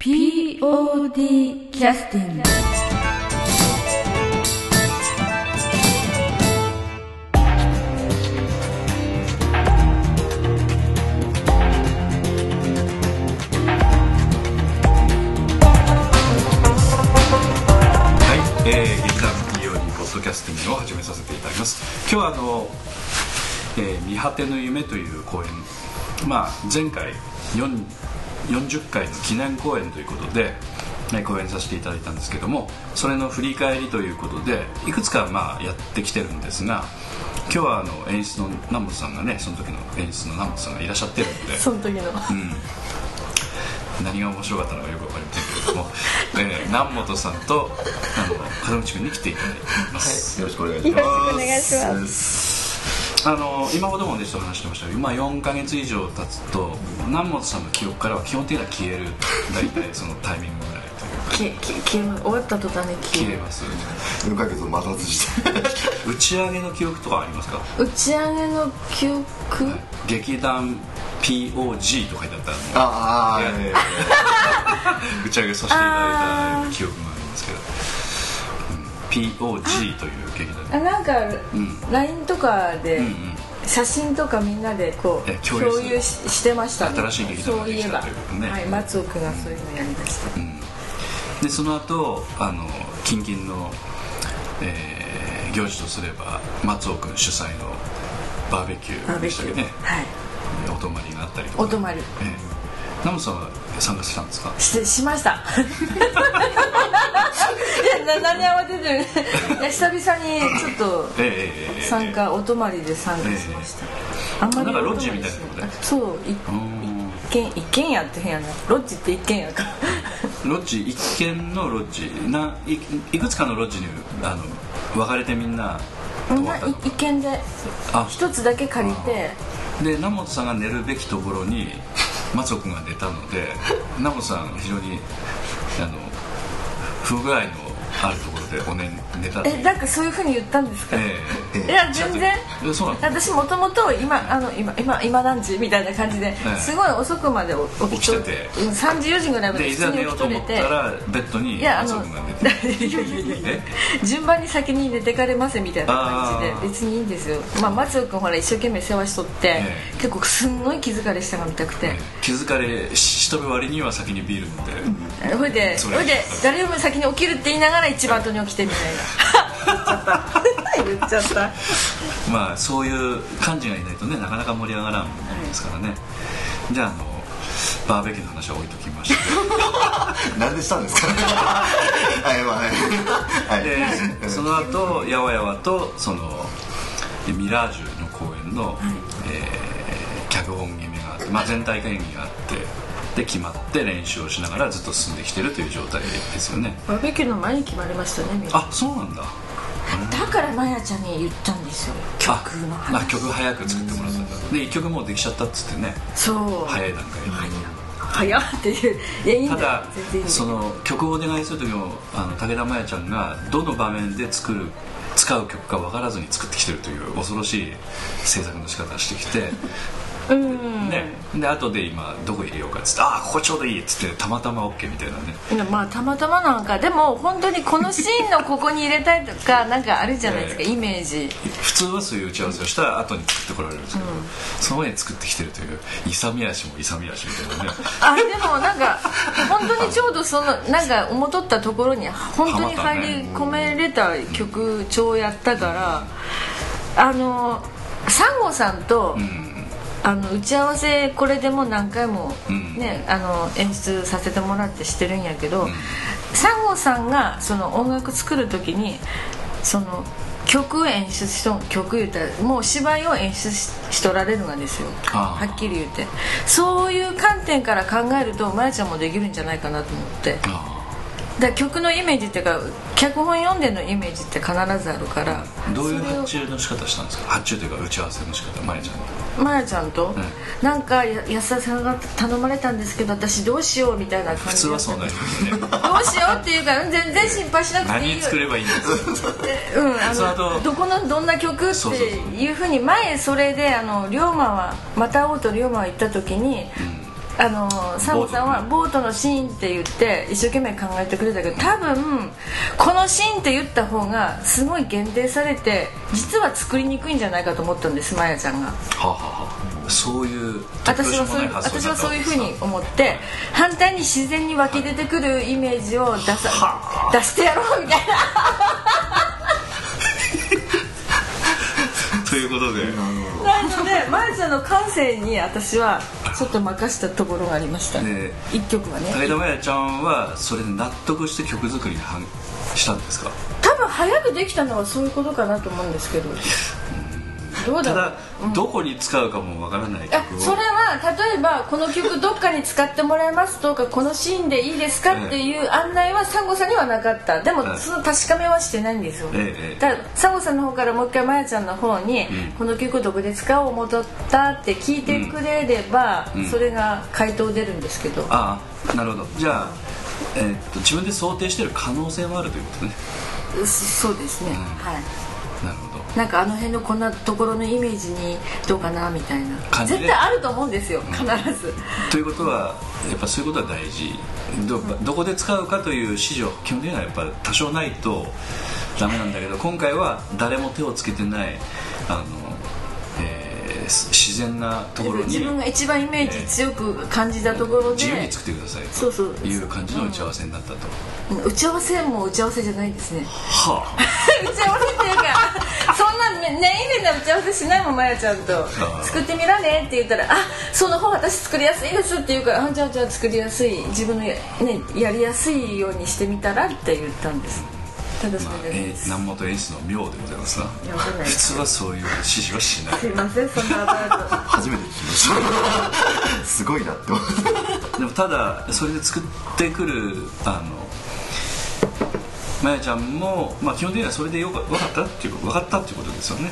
POD キャスティングはい、えー、劇団 POD ポッドキャスティングを始めさせていただきます。今日はあの「えー見果ての夢」という公演。まあ前回4 40回の記念公演ということで、ね、公演させていただいたんですけどもそれの振り返りということでいくつかまあやってきてるんですが今日はあの演出の南本さんがねその時の演出の南本さんがいらっしゃってるので。その時の。うん。何が面白かったのかよくわかりませんけれども、えー南本さんとあの門口君に来ていただいています、よろしくお願いします。よろしくお願いしますあの今ほどもねちょっと話してましたけど今4か月以上経つと南本さんの記憶からは基本的には消える大体そのタイミングぐらいというか。消え終わった途端に消える。消えます4ヶ月を待たずして。打ち上げの記憶？とかありますか、は打ち上げの記憶、い。劇団 POG と書いてあったのああ、打ち上げさせていただいた記憶がありますけど、うん、POG という劇団あなんか、ん。LINE とかで、うんうん。写真とかみんなでこうえ共有ししてましたね。新しい劇団ができたそういえば。ということね。はい、松尾君がそういうのやりだした、でその後あの近々の、えー行事とすれば松尾君主催のバーベキュバーでしたっけね。はい。お泊まりがあったりとか。お泊まり。ええ。ナムさんは参加したんですか？してしました。いやな何慌ててる久々にちょっと参加お泊まりで参加しました、あんまりなんかロッジみたいなとこでそう一軒一軒家って変やなロッジって一軒家か。ロッジ一軒のロッジ。ないいくつかのロッジにあの分かれてみんな泊みんな一軒であ。一つだけ借りて。で南本さんが寝るべきところに松尾君が寝たので南本さん非常にあの不具合のあるところでお寝寝たっていう。えなんかそういうふうに言ったんですか、ええいや全然。私もともと今あの今今今何時？みたいな感じで、えすごい遅くまで起きてて。うん3時4時ぐらいまで普通に起きとれて。ったらベッドにいやあの順番に先に寝てかれますみたいな感じで別にいいんですよ、まあ、松尾君ほら一生懸命世話しとって、ええ。結構すんごい気づかれしたが見たくて、気づかれししとる割には先にビール飲んで。ほいでそれほいで誰よりも先に起きるって言いながら一番後に起きてみたいな。言っちゃった。まあそういう幹事がいないとねなかなか盛り上がらんもんですからね。じゃああのバーベキューの話は置いときましてえ なんでしたんですか。はい、まあ、はい。ではい。その後やわやわとそのミラージュの公演の、えー脚本決めがあって、まあ、全体会議があってで決まって練習をしながらずっと進んできてるという状態ですよね。バーベキューの前に決まりましたねあそうなんだ。だからまやちゃんに言ったんですよ曲の話。曲早く作ってもらったんだ。で1曲もうできちゃったっつってね。そう。早い段階で、早っっていう。ただその曲をお願いする時もあの武田真弥ちゃんがどの場面で作る使う曲か分からずに作ってきてるという恐ろしい制作の仕方をしてきて、うん。ね、で後で今どこ入れようかっつって「ああここちょうどいい」っつってたまたま OK みたいなね。まあたまたまなんかでも本当にこのシーンのここに入れたいとか なんかあるじゃないですか、ええ。イメージ。普通はそういう打ち合わせをした後に作ってこられるんですけど、その前に作ってきてるという勇み足も勇み足みたいなね。あでもなんか本当にちょうどそのなんか思っとったところに本当に入り込めれた曲調やったからあのサンゴさんと、うんあの打ち合わせこれでもう何回も、うん。ねあの演出させてもらってしてるんやけど、ん。サンゴさんがその音楽作る時にその曲演出しとん曲言うたらもう芝居を演出ししとられるがですよ。はっきり言うて。そういう観点から考えるとまやちゃんもできるんじゃないかなと思って。だ曲のイメージっていうか脚本読んでのイメージって必ずあるから。あどういう発注の仕方したんですか？発注というか打ち合わせの仕方まやちゃんのまやちゃんと、ん。なんかや安田さんが頼まれたんですけど私どうしようみたいな感じ普通はそうなるよね。どうしようっていうかうん全然心配しなくていい。何作ればいいんですか？うん、あそのどこのどんな曲っていうふうに前それであの龍馬はまた会おうと龍馬は行った時に、あのサンゴさんはボート。のシーンって言って一生懸命考えてくれたけど多分このシーンって言った方がすごい限定されて実は作りにくいんじゃないかと思ったんですマヤちゃんが。はあはあはあ。そういう私はそういう私はそういうふうに思って反対に自然に湧き出てくるイメージを出さ出してやろうみたいなということで。なのでまやちゃんの感性に私はちょっと任したところがありました。ね。一曲はね。武田真弥ちゃんはそれで納得して曲作りにはんしたんですか？多分早くできたのはそういうことかなと思うんですけど どうだろう。ただ、どこに使うかもわからないあ曲を。それは例えばこの曲どっかに使ってもらえますとかこのシーンでいいですかっていう案内はサンゴさんにはなかった。でもはいその確かめはしてないんですよ、ええええ。だからサンゴさんの方からもう一回まやちゃんの方に、この曲どこで使おう思ったって聞いてくれれば、それが回答出るんですけど、ああなるほど。じゃあ、えーっと自分で想定してる可能性もあるということね。うそうですね、はいなんかあの辺のこんなところのイメージにどうかなみたいな。感じで。絶対あると思うんですよ必ず、ということはやっぱそういうことは大事。どどこで使うかという指示は基本的にはやっぱ多少ないとダメなんだけど今回は誰も手をつけてないあの、えー自然なところに自分が一番イメージ強く感じたところで、自由に作ってくださいそうそう。という感じの打ち合わせになったと、打ち合わせも打ち合わせじゃないですね。は 打ち合わせっていうかそんな念入れな打ち合わせしないもんまやちゃんと。あ作ってみらねって言ったら「あその方私作りやすいです」って言うから「あじゃあじゃあ作りやすい自分のや,、ね、やりやすいようにしてみたら」って言ったんです。ただあ、まあそれで、えー南本演出の妙でございますな。普通はそういう指示はしない。すいませんそんな初めて聞きました。すごいなって思ってでもただそれで作ってくるあのまやちゃんも、まあ、基本的にはそれでよか分かったっていう分かったっていうことですよね、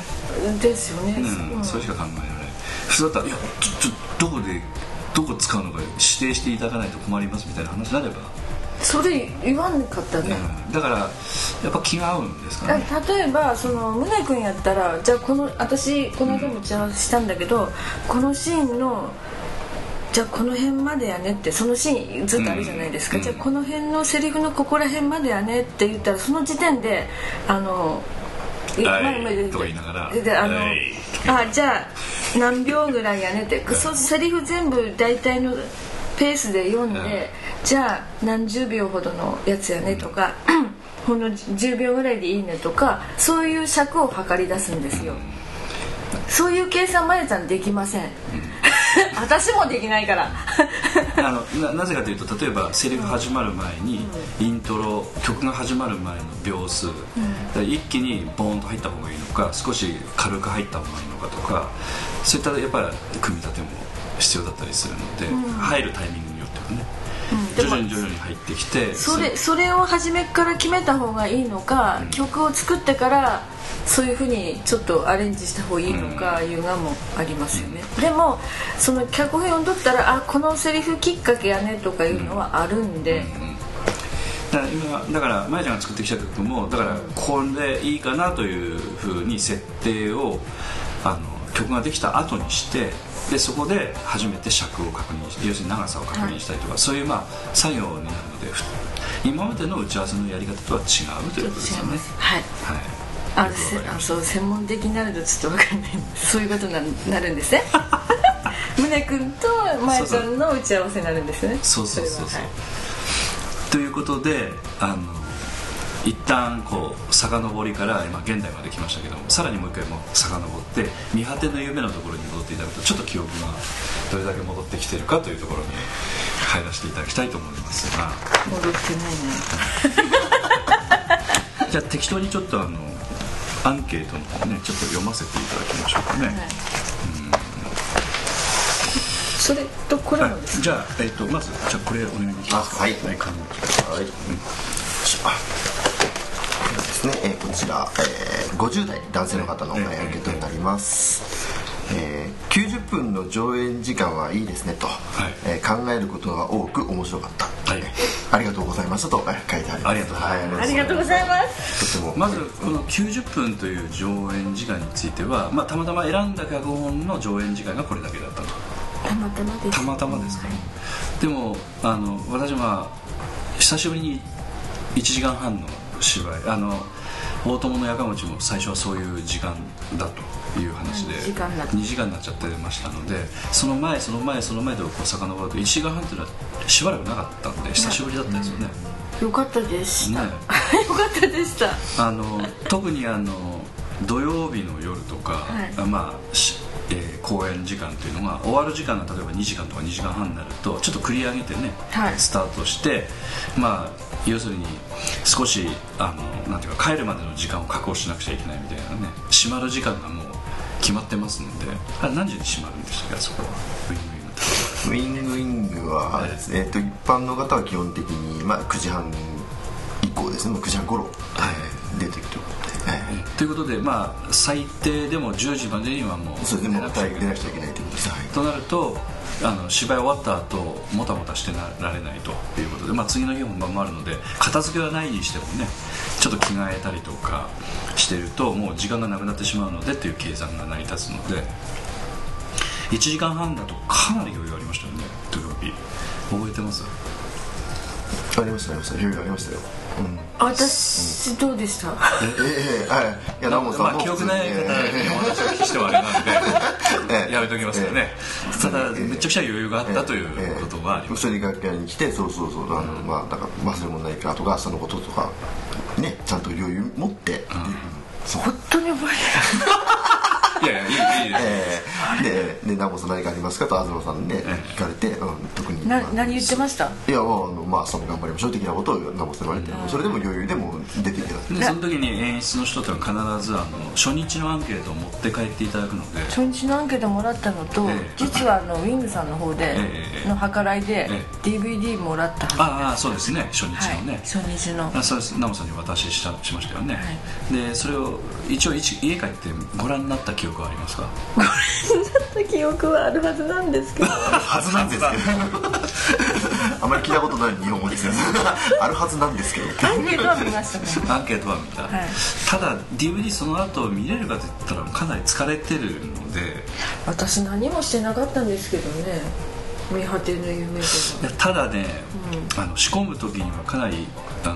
ですよね、うんそれしか考えられない。普通だったら「いやちょちょどこでどこ使うのか指定していただかないと困ります」みたいな話になれば、それ言わんかったね、うんだからやっぱ気が合うんですかね。例えばその宗君やったらじゃあこの私この間も打ち合わせしたんだけど、このシーンのじゃあこの辺までやねってそのシーンずっとあるじゃないですか、うん。じゃあこの辺のセリフのここら辺までやねって言ったらその時点であの前までとか言いながらであのはい。あじゃあ何秒ぐらいやねってそセリフ全部大体のペースで読んで、うんじゃあ何十秒ほどのやつやねとか、ほん。の10秒ぐらいでいいねとかそういう尺を測り出すんですよ、そういう計算まやちゃんできません、私もできないから。あのななぜかというと例えばセリフ始まる前に、イントロ曲が始まる前の秒数、だから一気にボーンと入った方がいいのか少し軽く入った方がいいのかとかそういったやっぱり組み立ても必要だったりするので、入るタイミングによってはね、徐々に徐々に入ってきてそれそれを初めから決めた方がいいのか、曲を作ってからそういうふうにちょっとアレンジした方がいいのかいうのもありますよね、でもその脚本読んどったらあこのセリフきっかけやねとかいうのはあるんで、だから今だからまやちゃんが作ってきた曲もだからこれでいいかなというふうに設定をあの曲ができた後にしてでそこで初めて尺を確認して要するに長さを確認したりとか、そういうまあ作業になるのでふ今までの打ち合わせのやり方とは違うということですよね。はい。はいああそう専門的になるとちょっと分かんない。そういうことにななるんですね。宗君とまやちゃんの打ち合わせになるんですね。そうそうそうそう、はい。ということであの一旦こう遡りから今現代まで来ましたけどもさらにもう一回も遡って見果ての夢のところに戻っていただくとちょっと記憶がどれだけ戻ってきてるかというところに入らせていただきたいと思いますが。戻ってないね。じゃあ適当にちょっとあのアンケートの方ねちょっと読ませていただきましょうかね、はい。それとこれもですはい。じゃあ、えっとまずじゃあこれお願いできますはい。はい。はい、あではですね、えーこちら、えー50代男性の方の、えーアンケートになります、えー90分の上演時間はいいですねと、い。えー考えることが多く面白かった、はい。ありがとうございましたとえー書いてあります。ありがとうございます。はありがとうございます。とても。まずこの90分という上演時間については、まあ、たまたま選んだ脚本の上演時間がこれだけだったと。たまたまです。たまたまですか、でもあの私は久しぶりに1時間半の芝居あの大友のやかもちも最初はそういう時間だという話で2時間になっ2時間になっちゃってましたのでその前その前その前でこう遡ると1時間半っていうのはしばらくなかったんで久しぶりだったんですよね、よかったでした、ね。よかったでした。あの特にあの土曜日の夜とか、はい。あまあしえー公演時間というのが終わる時間が例えば2時間とか2時間半になるとちょっと繰り上げてね、はい。スタートしてまあ要するに少しあのなんていうか帰るまでの時間を確保しなくちゃいけないみたいなね閉まる時間がもう決まってますので。あれ何時に閉まるんでしたっけ？あそこは。ウィングウィングウィングはね、えっと一般の方は基本的に、まあ、9時半以降ですね。もう9時半頃、はい、出ていくということで、はい。ということでまあ最低でも10時までにはもうそうですね。もう出なくちゃいけない。出なくちゃいけないということです、はい。となるとあの芝居終わった後もたもたしてなられないということで、まあ、次の日本番もあるので片付けはないにしてもねちょっと着替えたりとかしてるともう時間がなくなってしまうのでという計算が成り立つので1時間半だとかなり余裕ありましたよね土曜日。覚えてます？ありましたあり。ました余裕ありましたよ、うん、私どうでした？えええはいいやナモさんもまあ記憶ない方にお話をお聞きしてはあれなんでええやめときますよねただめちゃくちゃ余裕があったというええことはありま楽屋に来てそうそうそうあの、まあだから忘れ物ないかとか明日のこととかねちゃんと余裕持って、そう本当に覚いやいやいいいいですえー、でで「ナモさん何かありますか?」と東さんにねえ聞かれて、うん、特に。な何言ってました？いやもうあの、まあ、明日も頑張りましょう的なことをナモさん言われて、それでも余裕でも出てきたでその時に演出の人とは必ずあの初日のアンケートを持って帰っていただくので。初日のアンケートもらったのと、ええ。実はあのウィングさんの方で、ええの計らいで、え DVD もらったああそうですね。初日はい。のね、初日の。あそうです。ナモさんにお渡ししたしましたよね、はでそれを一応一家帰ってご覧になった記憶はありますか？だった記憶はあるはずなんですけど。はずなんですけどあまり聞いたことない日本語ですよ あるはずなんですけど。アンケートは見ましたね。アンケートは見た、はい。ただ DVD その後見れるかといったらかなり疲れてるので。私何もしてなかったんですけどね。見果ての夢でいやただね、あの仕込む時にはかなりあの、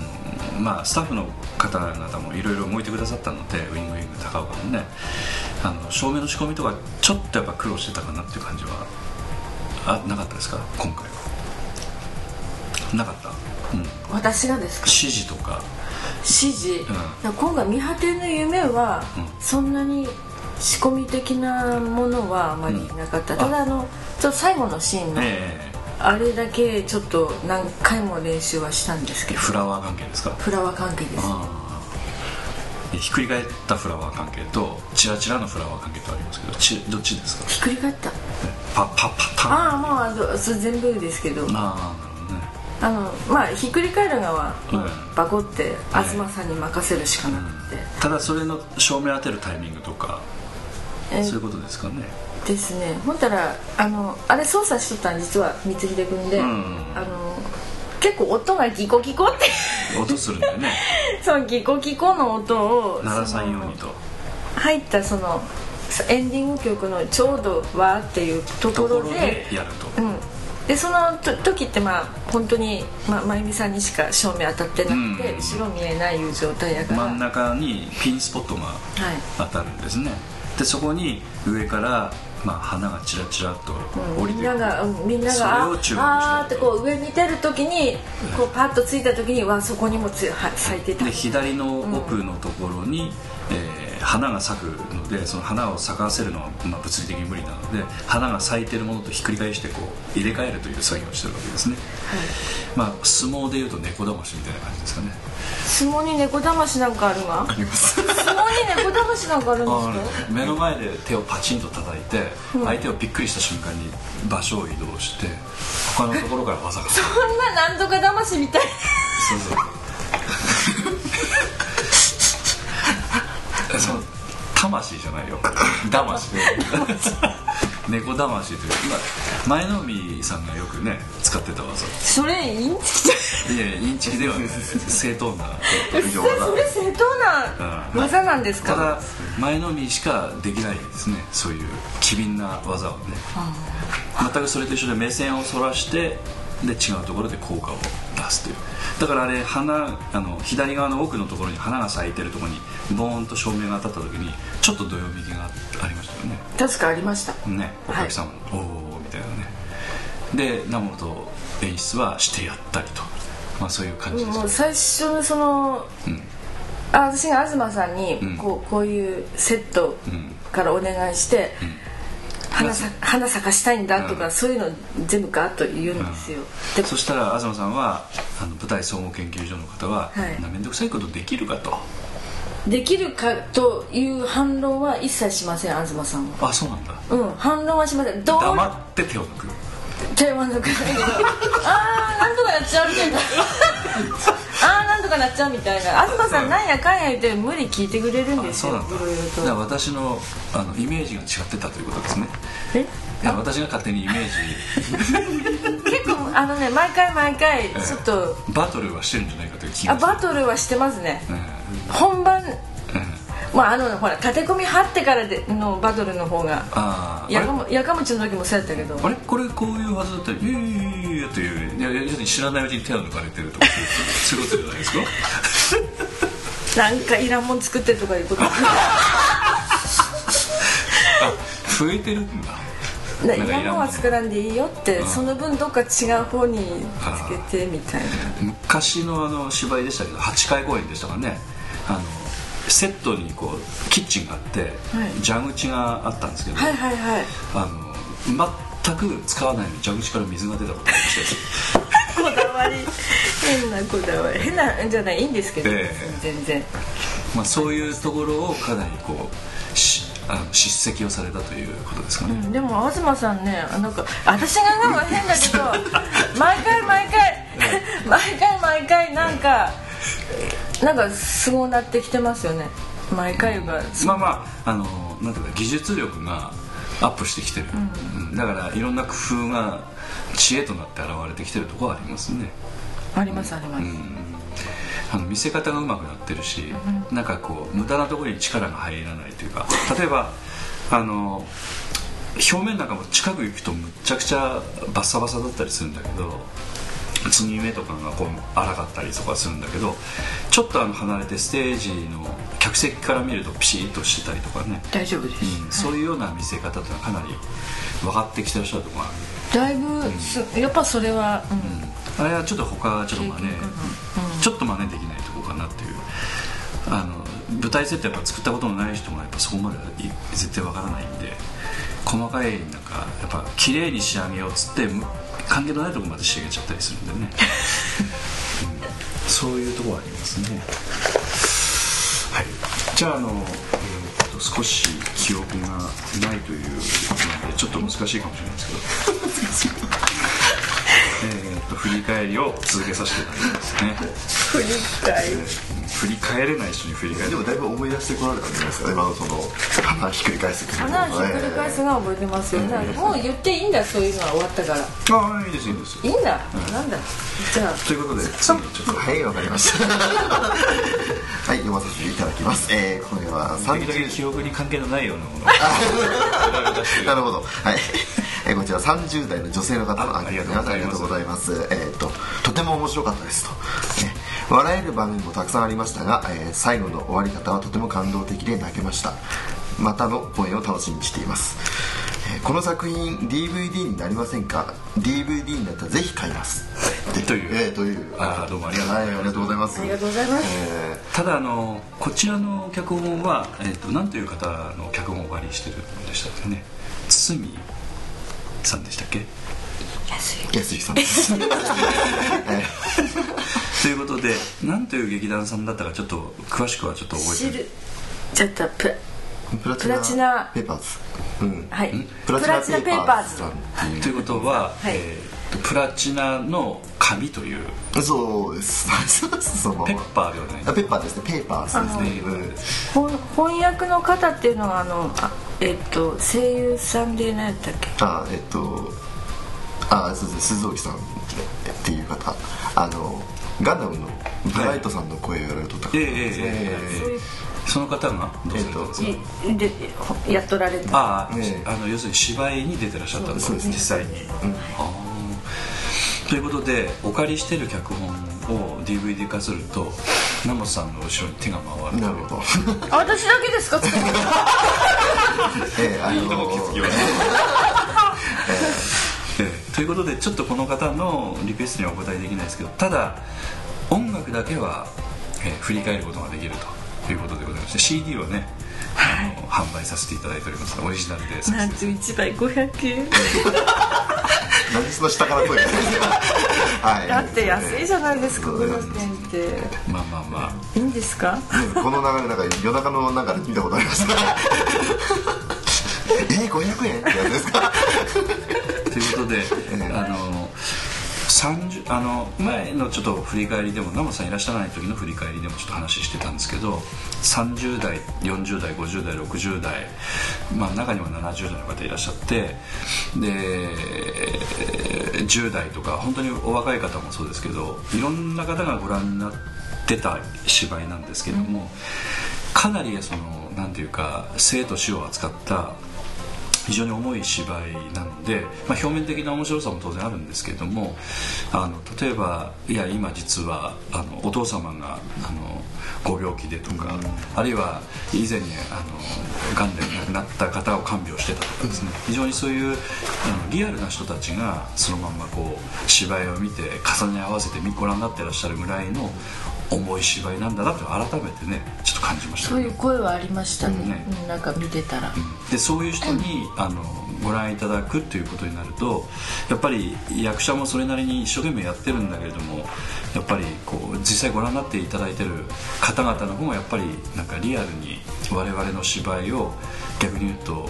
まあ、スタッフの方々もいろいろ動いてくださったのでウィングウィング高岡もね。あの照明の仕込みとかちょっとやっぱ苦労してたかなっていう感じはあなかったですか？今回は。なかった、うん、私がですか？指示とか。指示、今回見果ての夢は、うん。そんなに仕込み的なものはあまりなかった、ただあのちょっと最後のシーンの、えあれだけちょっと何回も練習はしたんですけえど。フラワー関係ですか？フラワー関係です。ひっくり返ったフラワー関係とチラチラのフラワー関係とありますけどちどっちですか？ひっくり返った。パパパターン。ああまあそれ全部ですけど。ああなるほどね。あのまあひっくり返るのは、うんバコって東さんに任せるしかなくて、ただそれの照明当てるタイミングとかえそういうことですかねですね。ほんたらあのあれ操作しとったん実は光秀君で、うん。あの結構音がギコギコって。音するんだよね。そのギコギコの音を鳴らさんようにと。入ったそのエンディング曲のちょうど「わ」っていうところでやると。うん、でそのと時ってまあ本当にま真由美さんにしか照明当たってなくて、うん。後ろ見えないいう状態やから。真ん中にピンスポットがはい。当たるんですね。でそこに上から、まあ、花がチラチラっと降りてくる。みんなが、うんみんながああーってこう上見てる時にこうパッとついた時にわそこにもつは咲いてた。で左の奥のところに、えー花が咲くのでその花を咲かせるのは、まあ、物理的に無理なので花が咲いてるものとひっくり返してこう入れ替えるという作業をしてるわけですね、まあ相撲でいうと猫だましみたいな感じですかね。相撲に猫だましなんかあるがあります。相撲に猫だましなんかあるんですか？目の前で手をパチンと叩いて、相手をびっくりした瞬間に場所を移動して他のところから技が。そんななんとかだましみたい。そうそうその魂じゃないよ。魂。猫魂という今前の海さんがよくね使ってた技。それインチいやいやインチキではない。正当なそれそれ正当なうん。技なんですか、ただ前の海しかできないですね。そういう機敏な技をね。全くそれと一緒で目線をそらしてで違うところで効果を出すという。だからあれ花あの左側の奥のところに花が咲いてるところにボーンと照明が当たった時にちょっとどよめきがありましたよね。確かありました。ねお客様の、はい、おおみたいなね。で南本演出はしてやったりと。まあそういう感じです。もう最初のその、うん、あ私が東さんにこう,、こういうセットからお願いして、うん花さ花咲かしたいんだとか、うん、そういうの全部ガッと言うんですよ、うん、そしたら東さんはあの舞台総合研究所の方は面倒、くさいことできるかと。できるかという反論は一切しません東さんは。あそうなんだ。うん反論はしません。どう？黙って手を抜く。手を抜く。ああなんとかやっちゃうみたいな。ああかなっちゃうみたいな。東さんなんやかんや言って無理聞いてくれるんですよ。いろいろと。私のあのイメージが違ってたということですね。え？いや私が勝手にイメージ。結構あのね毎回毎回ちょっと、バトルはしてるんじゃないかという気があバトルはしてますね、本番まああのほら立て込み張ってからでのバトルの方がやかもやかもちの時もそうやったけど。あれ？これこういうはずだったら「いやいやいやいや」といういや要するに知らないうちに手を抜かれてるとかそういうことじゃないですかなんかいらんもん作ってとかいうことあ増えてるんだいらんもんは作らんでいいよって、うん、その分どっか違う方につけてみたいな昔のあの芝居でしたけど8回公演でしたからねあのセットにこうキッチンがあって、はい、蛇口があったんですけど、はいはいはい、あの全く使わないの。に蛇口から水が出たことありましたこだわり。変なこだわり。変なんじゃないいいんですけど、えー、全然、まあ、そういうところをかなりこうしあの叱責をされたということですかね、うん、でも東さんねなんか私が言うのは変だけど 毎回毎回毎回毎回なんかなんかすごなってきてますよね。毎回が。まあまああのなんていうか技術力がアップしてきてる、うん、だからいろんな工夫が知恵となって現れてきてるところはありますね。ありますあります、うん、あの見せ方がうまくなってるし、うん、なんかこう無駄なところに力が入らないというか。例えばあの表面なんかも近く行くとむっちゃくちゃバッサバサだったりするんだけど継ぎ目とかがこう荒かったりとかするんだけどちょっとあの離れてステージの客席から見るとピシッとしてたりとかね大丈夫です、うん、そういうような見せ方というのはかなり分かってきてらっしゃるところがあるだいぶ、うん、やっぱそれは、うん、あれはちょっと他はちょっと真似、ちょっと真似できないところかなっていうあの舞台設定やっぱ作ったことのない人もやっぱそこまで絶対分からないんで細かいなんかやっぱ綺麗に仕上げようっつって関係のないところまで仕上げちゃったりするんでね、うん、そういうところありますね。はい。じゃああの、えー、と少し記憶がないというのでちょっと難しいかもしれないですけど えと振り返りを続けさせていただきますね。振り返り、振り返れない人に振り返るでもだいぶ思い出してこられたんじゃないですか今のその花ひっくり返す花ひっくり返すが覚えてますよね、もう言っていいんだそういうのは終わったからああいいですいいです。いいんだ、なんだ。じゃあということで次ちょっとはいわかりましたはい読ませていただきます、えー、これは30記憶に関係のないようなもの なるほど。はいえー、こちら30代の女性の方のアンケートですありがとうございます。えっ、ー、ととても面白かったですと、ね、笑える場面もたくさんありましたが、えー、最後の終わり方はとても感動的で泣けました。またの公演を楽しみにしています。この作品 DVD になりませんか？DVD になったらぜひ買います。という、えー、という。あどうもありがとう、ございます。ありがとうございます、えー、ただあのこちらの脚本は、えーと、と何という方の脚本をお借りしてるんでしたっけね。堤さんでしたっけ？安井さん。ですということで何という劇団さんだったかちょっと詳しくはちょっと覚えてる。ちょっとププラチナペーパーズ、うん、はい。プラチナペーパーズ。ということは、はい、えー、プラチナの紙というそうです。ペッパーではない。ペッパーですね。ペーパーズですね、翻訳の方っていうのはあのあえっ、ー、と声優さんで何やったっけ？あえっ、ー、とあそうです鈴木さんっていう方。あのガンダムのブライトさんの声をやられとった方ええですね、ええええその方がどうされたんですか、いでやっとられた。ああ、ねあの要するに芝居に出てらっしゃったんですですね。実際に、あー。ということでお借りしてる脚本を DVD 化すると南本さんの後ろに手が回るなるほど。あ私だけですか？ええあのいいとこ気づきはねええ。ということでちょっとこの方のリクエストにはお答えできないですけどただ音楽だけは、えー振り返ることができるということでございまして CD をね、あの販売させていただいておりますオリジナルでなんと1倍500円何その下から声がはい。だって安いじゃないですか500円って。まあまあまあ。いいんですか？この流れなんか夜中のなんかで見たことあります。え500円ってやつですか？ということで、あの30あの前のちょっと振り返りでも生さんいらっしゃらない時の振り返りでもちょっと話してたんですけど30代40代50代60代、まあ、中には70代の方いらっしゃってで10代とか本当にお若い方もそうですけどいろんな方がご覧になってた芝居なんですけども、かなりそのなんていうか生と死を扱った非常に重い芝居なので、まあ、表面的な面白さも当然あるんですけれどもあの例えばいや今実はあのお父様があのご病気でとか、あるいは以前にあのがんで亡くなった方を看病してたとかですね。非常にそういうあのリアルな人たちがそのまんまこう芝居を見て重ね合わせてご覧になってらっしゃるぐらいの重い芝居なんだなと改めてねち感じました。そういう声はありましたね。ねうん。なんか見てたら。でそういう人にあのご覧いただくということになるとやっぱり役者もそれなりに一生懸命やってるんだけれどもやっぱりこう実際ご覧になっていただいてる方々の方もやっぱりなんかリアルに我々の芝居を逆に言うと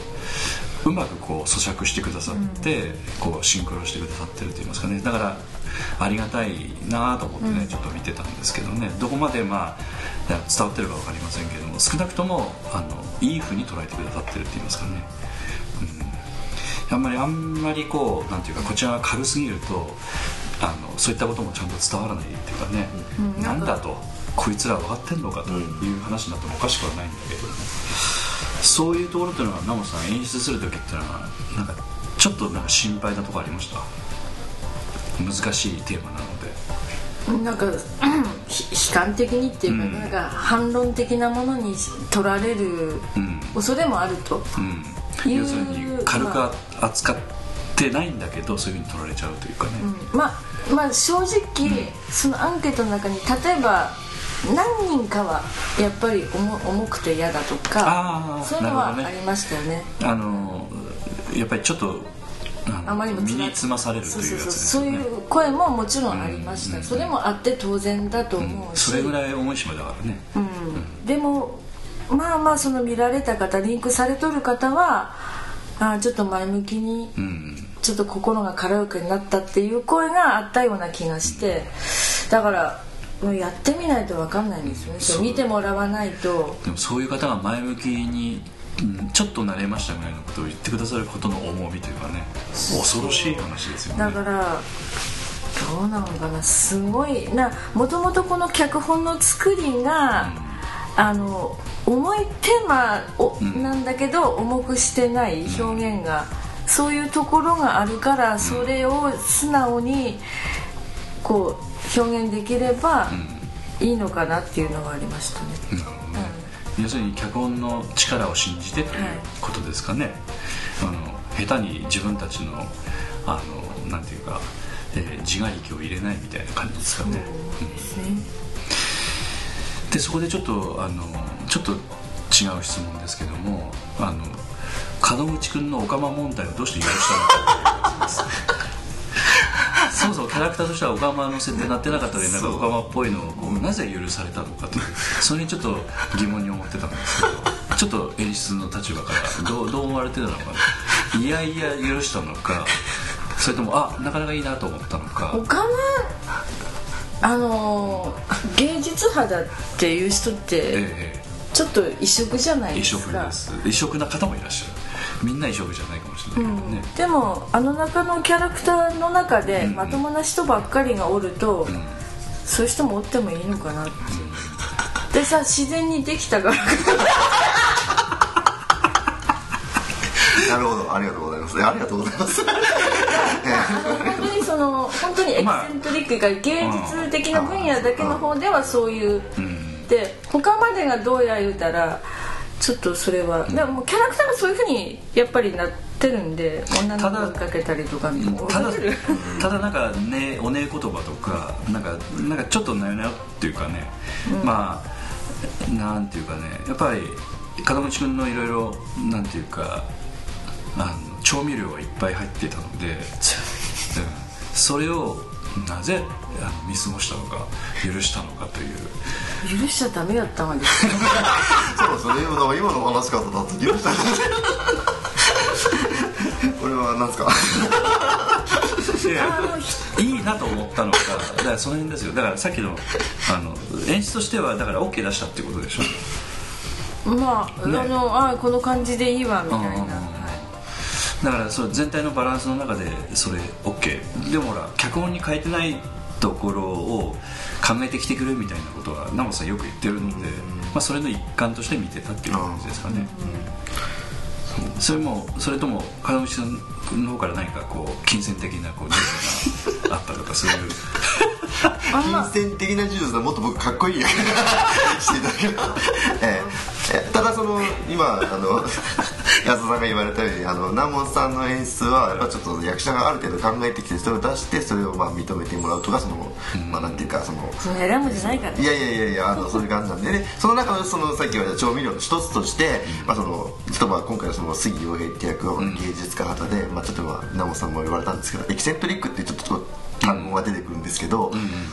うまくこう咀嚼してくださって、こうシンクロしてくださってると言いますかね。だからありがたいなと思ってね、ちょっと見てたんですけどね。どこまでまあ伝わってるか分かりませんけれども少なくともあのいいふうに捉えてくださってるって言いますかね、うん、あんまりあんまりこうなんていうかこちらが軽すぎるとあのそういったこともちゃんと伝わらないっていうかね、なんだとこいつら分かってんのかという話になってもおかしくはないんだけどね、そういうところっていうのはナモさん演出する時っていうのはなんかちょっとなんか心配なところありました？難しいテーマなのでなんかひ悲観的にっていうか、うんなんか反論的なものに取られるうん。恐れもあると、うん、いう要するに軽く扱ってないんだけどそういうふうに取られちゃうというかね、うん。まあまあ正直、そのアンケートの中に例えば何人かはやっぱり重重くて嫌だとかそういうのはありましたよね。あのやっぱりちょっとあまりにも身につまされるとそういうやつそうそうですよねそういう声ももちろんありました、うん。それもあって当然だと思うし、それぐらい重い芝居だからね、うん。でもまあまあその見られた方リンクされとる方はあちょっと前向きにうん。ちょっと心が軽やかになったっていう声があったような気がして。だからもうやってみないと分かんないんですよね。見てもらわないと。でもそういう方が前向きに、うんちょっと慣れましたぐらいのことを言ってくださることの重みというかね恐ろしい話ですよね。だからどうなのかな。すごいなもともとこの脚本の作りが、あの重いテーマを、ん。なんだけど重くしてない表現が、そういうところがあるからそれを素直にこう表現できればいいのかなっていうのはありましたね。要するに脚本の力を信じてということですかね、あの下手に自分たちのあのなんていうか、えー自我力を入れないみたいな感じですかね。でそこでちょっとあのちょっと違う質問ですけどもあの門口君のオカマ問題をどうして許したのかそもそもキャラクターとしてはオカマの設定になってなかったのになんかオカマっぽいのをこうなぜ許されたのかという それにちょっと疑問に思ってたんですけどちょっと演出の立場からどうどう思われてたのかな。いやいや許したのかそれともあなかなかいいなと思ったのか。他はあの芸術派だっていう人ってええ。ちょっと異色じゃない異ですか。色です。異色な方もいらっしゃるみんな異色じゃないかもしれないけどね、でもあの中のキャラクターの中でまともな人ばっかりがおると、そういう人もおってもいいのかなって。でさ自然にできたから。なるほど。ありがとうございます。ありがとうございます。本当にその本当にエキセントリックが芸術的な分野だけの方ではそういう、で他までがどうや言うたらちょっとそれは、でもキャラクターがそういうふうにやっぱりなってるんで女の子追いかけたりとかも。ただただなんかねおねえ言葉とかなんかなんかちょっとなよなよっていうかね、まあなんていうかね。やっぱり門口君のいろいろなんていうかあの調味料がいっぱい入ってたので、うん。それをなぜあの見過ごしたのか許したのかという。許しちゃダメやったんですよ そうですね今の今の話し方だと許した。これは何ですか？いやいいなと思ったのかだからその辺ですよ。だからさっきのあの演出としてはだから OK 出したってことでしょ？まあ、ね。あのあこの感じでいいわみたいな、だからそれ全体のバランスの中でそれ OK でもほら脚本に変えてないところを考えてきてくれみたいなことはナモさんよく言ってるので、まあ、それの一環として見てたっていう感じですかね、それもそれとも門口さんの方から何かこう金銭的なこうニーズがあったとかそういう金銭的な事実でもっと僕かっこいい役していただけ ええ。ただその今あの 安田さんが言われたようにあの南門さんの演出はやっぱちょっと役者がある程度考えてきてそれを出してそれをまあ認めてもらうとかその、まあなんていうかそのその選ぶんじゃないからいやいやいやいやあのそういう感じなんでね。その中のそのさっき言われた調味料の一つとして、まあ、その例えば今回のその杉洋平って役は芸術家肌で、まあ、ちょっとまあ南本さんも言われたんですけどエキセントリックってちょっと単語が出てくるんですけど、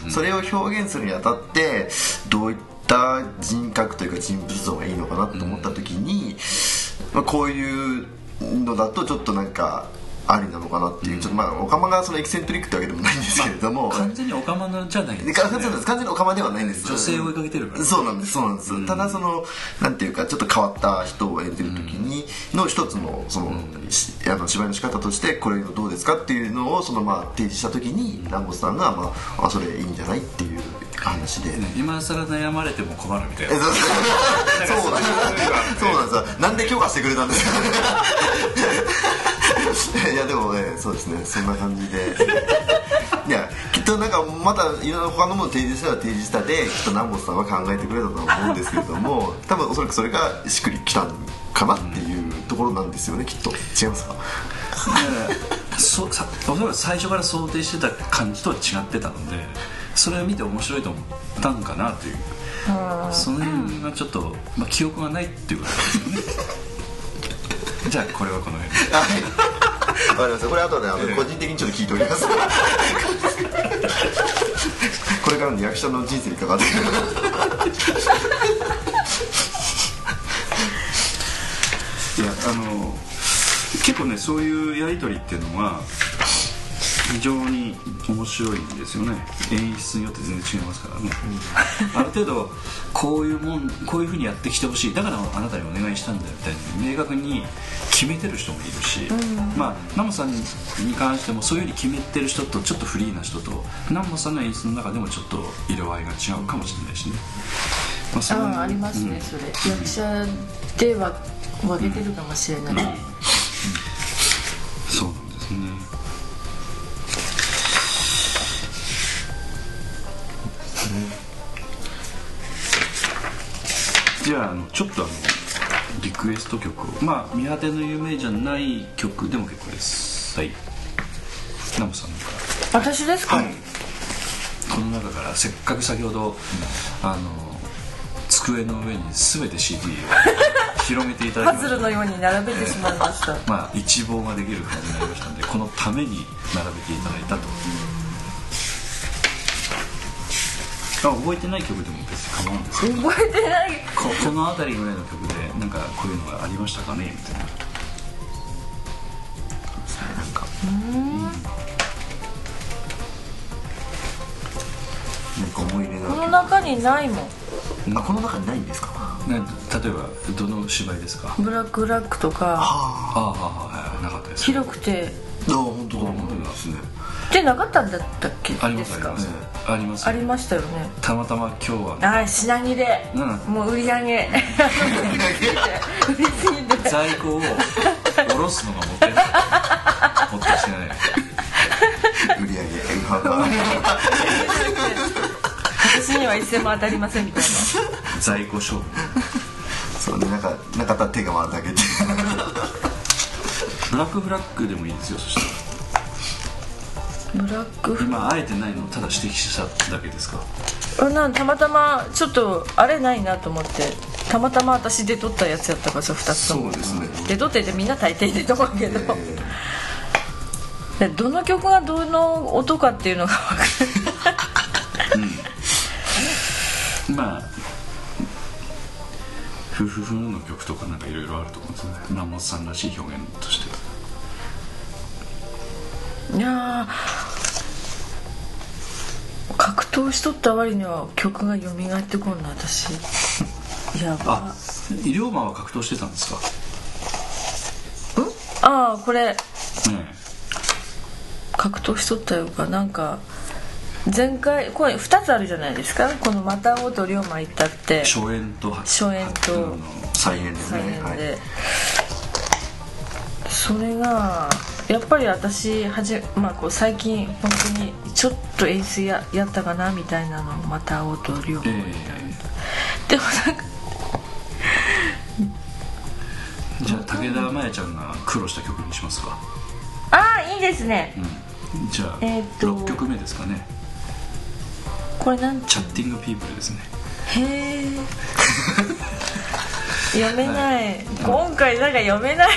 それを表現するにあたってどういった人格というか人物像がいいのかなと思った時に、まあ、こういうのだとちょっとなんかありなのかなっていう、ちょっとまあオカマがそのエキセントリックってわけでもないんですけれども、完全にオカマのじゃないでですね。完全にオカマではないんです。女性を追いかけてるからそうなんですそうなんです、ただそのなんていうかちょっと変わった人を演じる時にの一つのその、しあの芝居の仕方としてこれのどうですかっていうのをそのまあ提示した時に南本さんが、まあ、あそれいいんじゃないっていう話で、ね今更悩まれても困るみたいなえそうなんですそうなんですよ。なんで許可してくれたんですか いやでもねそうですね。そんな感じで。いやきっとなんかまたいろんな他のもの提示したら提示したできっと南本さんは考えてくれたと思うんですけれども 多分おそらくそれがしっくりきたんかなっていうところなんですよねきっと違いますかそさおそらく最初から想定してた感じとは違ってたのでそれを見て面白いと思ったんかなという。その辺がちょっと、まあ、記憶がないっていうことですよね。じゃあこれはこの辺で。わかりましたこれ後であの個人的にちょっと聞いております。これからの役者の人生に関わってくるいやあの結構ねそういうやり取りっていうのは非常に面白いんですよね。演出によって全然違いますからね、ある程度こういうもんこういうふうにやってきてほしい。だからあなたにお願いしたんだよみたいに明確に決めてる人もいるし、まあ南本さんに関してもそういうふうに決めてる人とちょっとフリーな人と南本さんの演出の中でもちょっと色合いが違うかもしれないしね、まあ、そああありますね、それ。役者では分けてるかもしれない、そうなんですね。じゃああのちょっとあのリクエスト曲を。まあ見果ての夢じゃない曲でも結構です。はい。ナモさんから私ですか、この中からせっかく先ほど、あの机の上に全て CD を 広めていただパきました。ズルのように並べてしまいました。まあ一望ができる感じになりましたのでこのために並べていただいたとあ覚えてない曲でも別に構わんです覚えてない。ここの辺りぐらいの曲でなんかこういうのがありましたかね？みたいな。なんか。なんか思い入れこのが中にないもん。あこの中にないんですか？ね例えばどの芝居ですか？ブラックラックとか。ああはいなかったです。広くて。あ本当だ本当ですねでなかったんだったっけ？ありまですありますありましたよね。たまたま今日は。ねあ品切れ、うん。もう売り上げ。売りすぎて。在庫を下ろすのがもったいない。もったいしてない。売り上げ私には一銭も当たりませんみたいな。在庫勝負そうねなんかなかったら手が回るだけで。ブラックフラッグでもいいですよそしたらブラックフ今あえてないのをただ指摘しただけですか？なんたまたまちょっとあれないなと思って。たまたま私出とったやつやったからさ2つとも。そうですね。出とっててみんな大抵出と思うけど、でどの曲がどの音かっていうのが分かるまあ夫婦風の曲とかなんかいろいろあると思うんですよね。南本さんらしい表現としていやー格闘しとった割には曲が蘇ってこんな私。や ばあ医療マンは格闘してたんですか？ああこれね格闘しとったよか。なんか前回これ2つあるじゃないですか。この「またおうと龍馬行った」って。え初演と初演と再演です再ねはい。演で、それがやっぱり私はじ、まあ、こう最近本当にちょっと演出ややったかなみたいなのをまたおうと龍馬えでもなんかえ じゃあ武田真弥ちゃんが苦労した曲にしますか、ああいいですね。うん、じゃあ、えーっと。6曲目ですかね。これなんチャッティングピープルですね。へえ読めない。今回なんか読めない。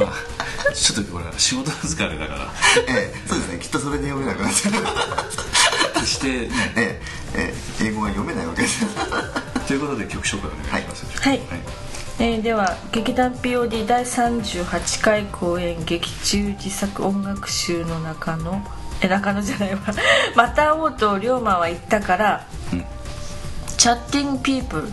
まあちょっとこれは仕事疲れだから。ええそうですね。きっとそれで読めなくなっちゃう決してねええええ英語が読めないわけです。ということで曲紹介お願いします。はい。えーでは劇団 POD 第38回公演劇中自作音楽集の中のえ中野じゃないわ「また会おうと龍馬は言ったから」うん。チャッティングピープル」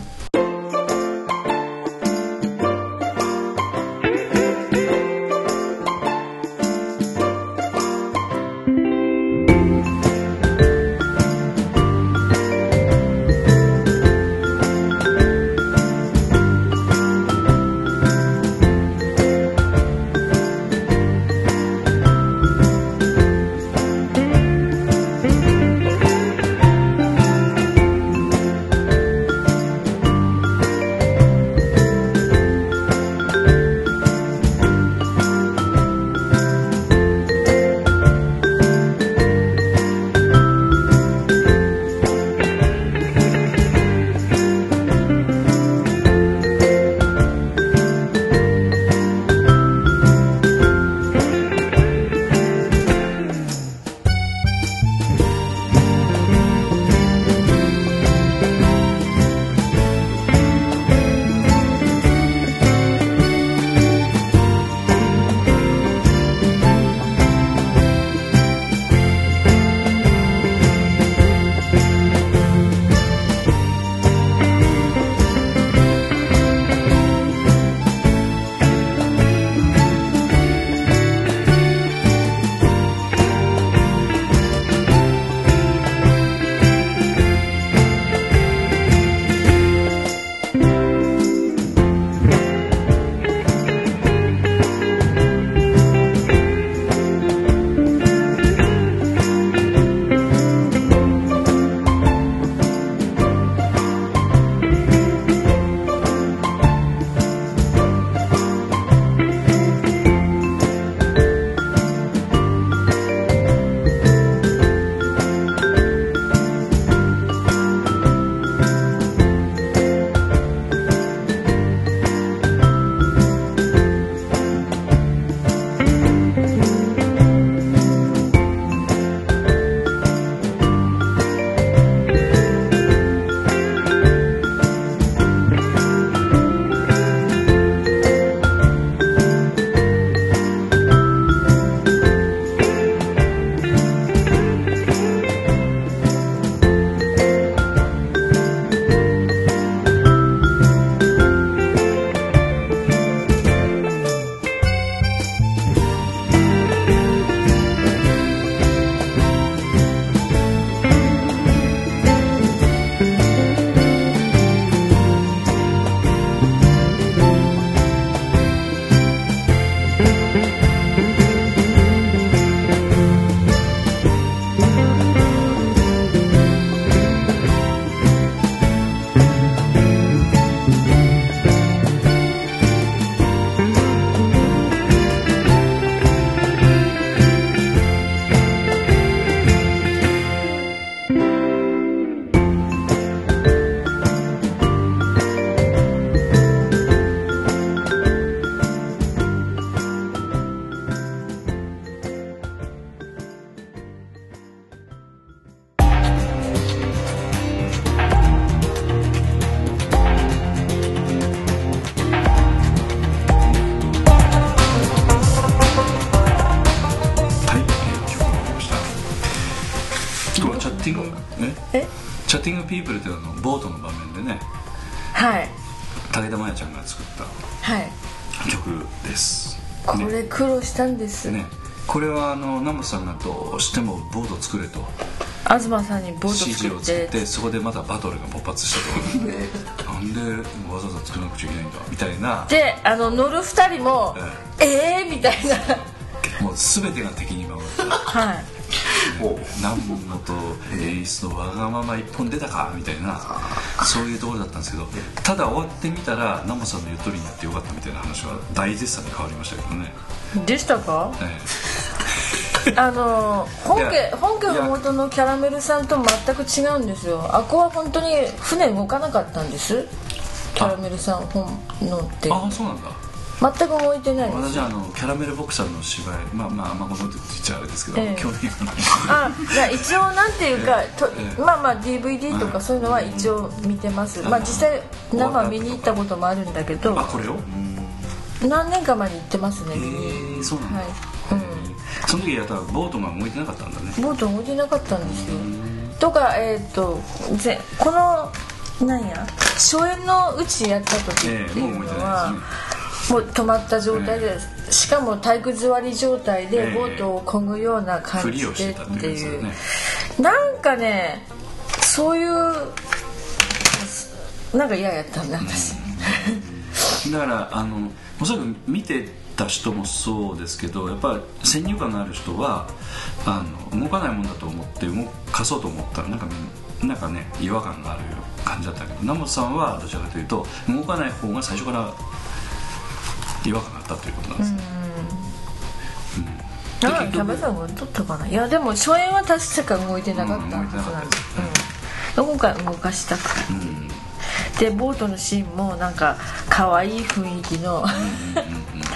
したんです、ねこれはあの南本さんがどうしてもボート作れと。東さんにボート指示を作作っっててそこでまたバトルが勃発したと なんでわざわざ作らなくちゃいけないんだみたいな。であの乗る2人もええ。ー、みたいな。もう全てが敵に回った。はい。お南本演出のわがまま一本出たかみたいなそういうところだったんですけどただ終わってみたら南本さんの言う通りになってよかったみたいな話は大絶賛に変わりましたけどね、でしたか？えあの本家本家の元のキャラメルさんと全く違うんですよ。あこは本当に船動かなかったんです？キャラメルさん本のって。えああそうなんだ。全く動いてないです。私はあのキャラメルボックさんの芝居まあまああんまこのこと言っちゃあれですけど、ええ。興味がない。あじゃあ一応なんていうか、とええ。まあまあ DVD とかそういうのは一応見てます、まあ実際生見に行ったこともあるんだけど。あこれを？何年か前に行ってますねええそうなんだ、はい。その時やったらボートが動いてなかったんだね。ボート動いてなかったんですよ。とかえっ、とぜこのなんや初演のうちやった時ってええいうのはないもう止まった状態で、しかも体育座り状態えでえボートを漕ぐような感じでっていう。いうやつだね。なんかねそういうなんか嫌やったんだ私、だからあのおそらく見てた人もそうですけどやっぱり先入観のある人はあの動かないもんだと思って動かそうと思ったらなんかみなんかね違和感がある感じだったけど南本さんはどちらかというと動かない方が最初から違和感があったということなんです、だからキャバさん動いとったかな？いやでも初演は確か動いてなかったはずなんです、うん、今回動かしたう、でボートのシーンもなんか可愛い雰囲気の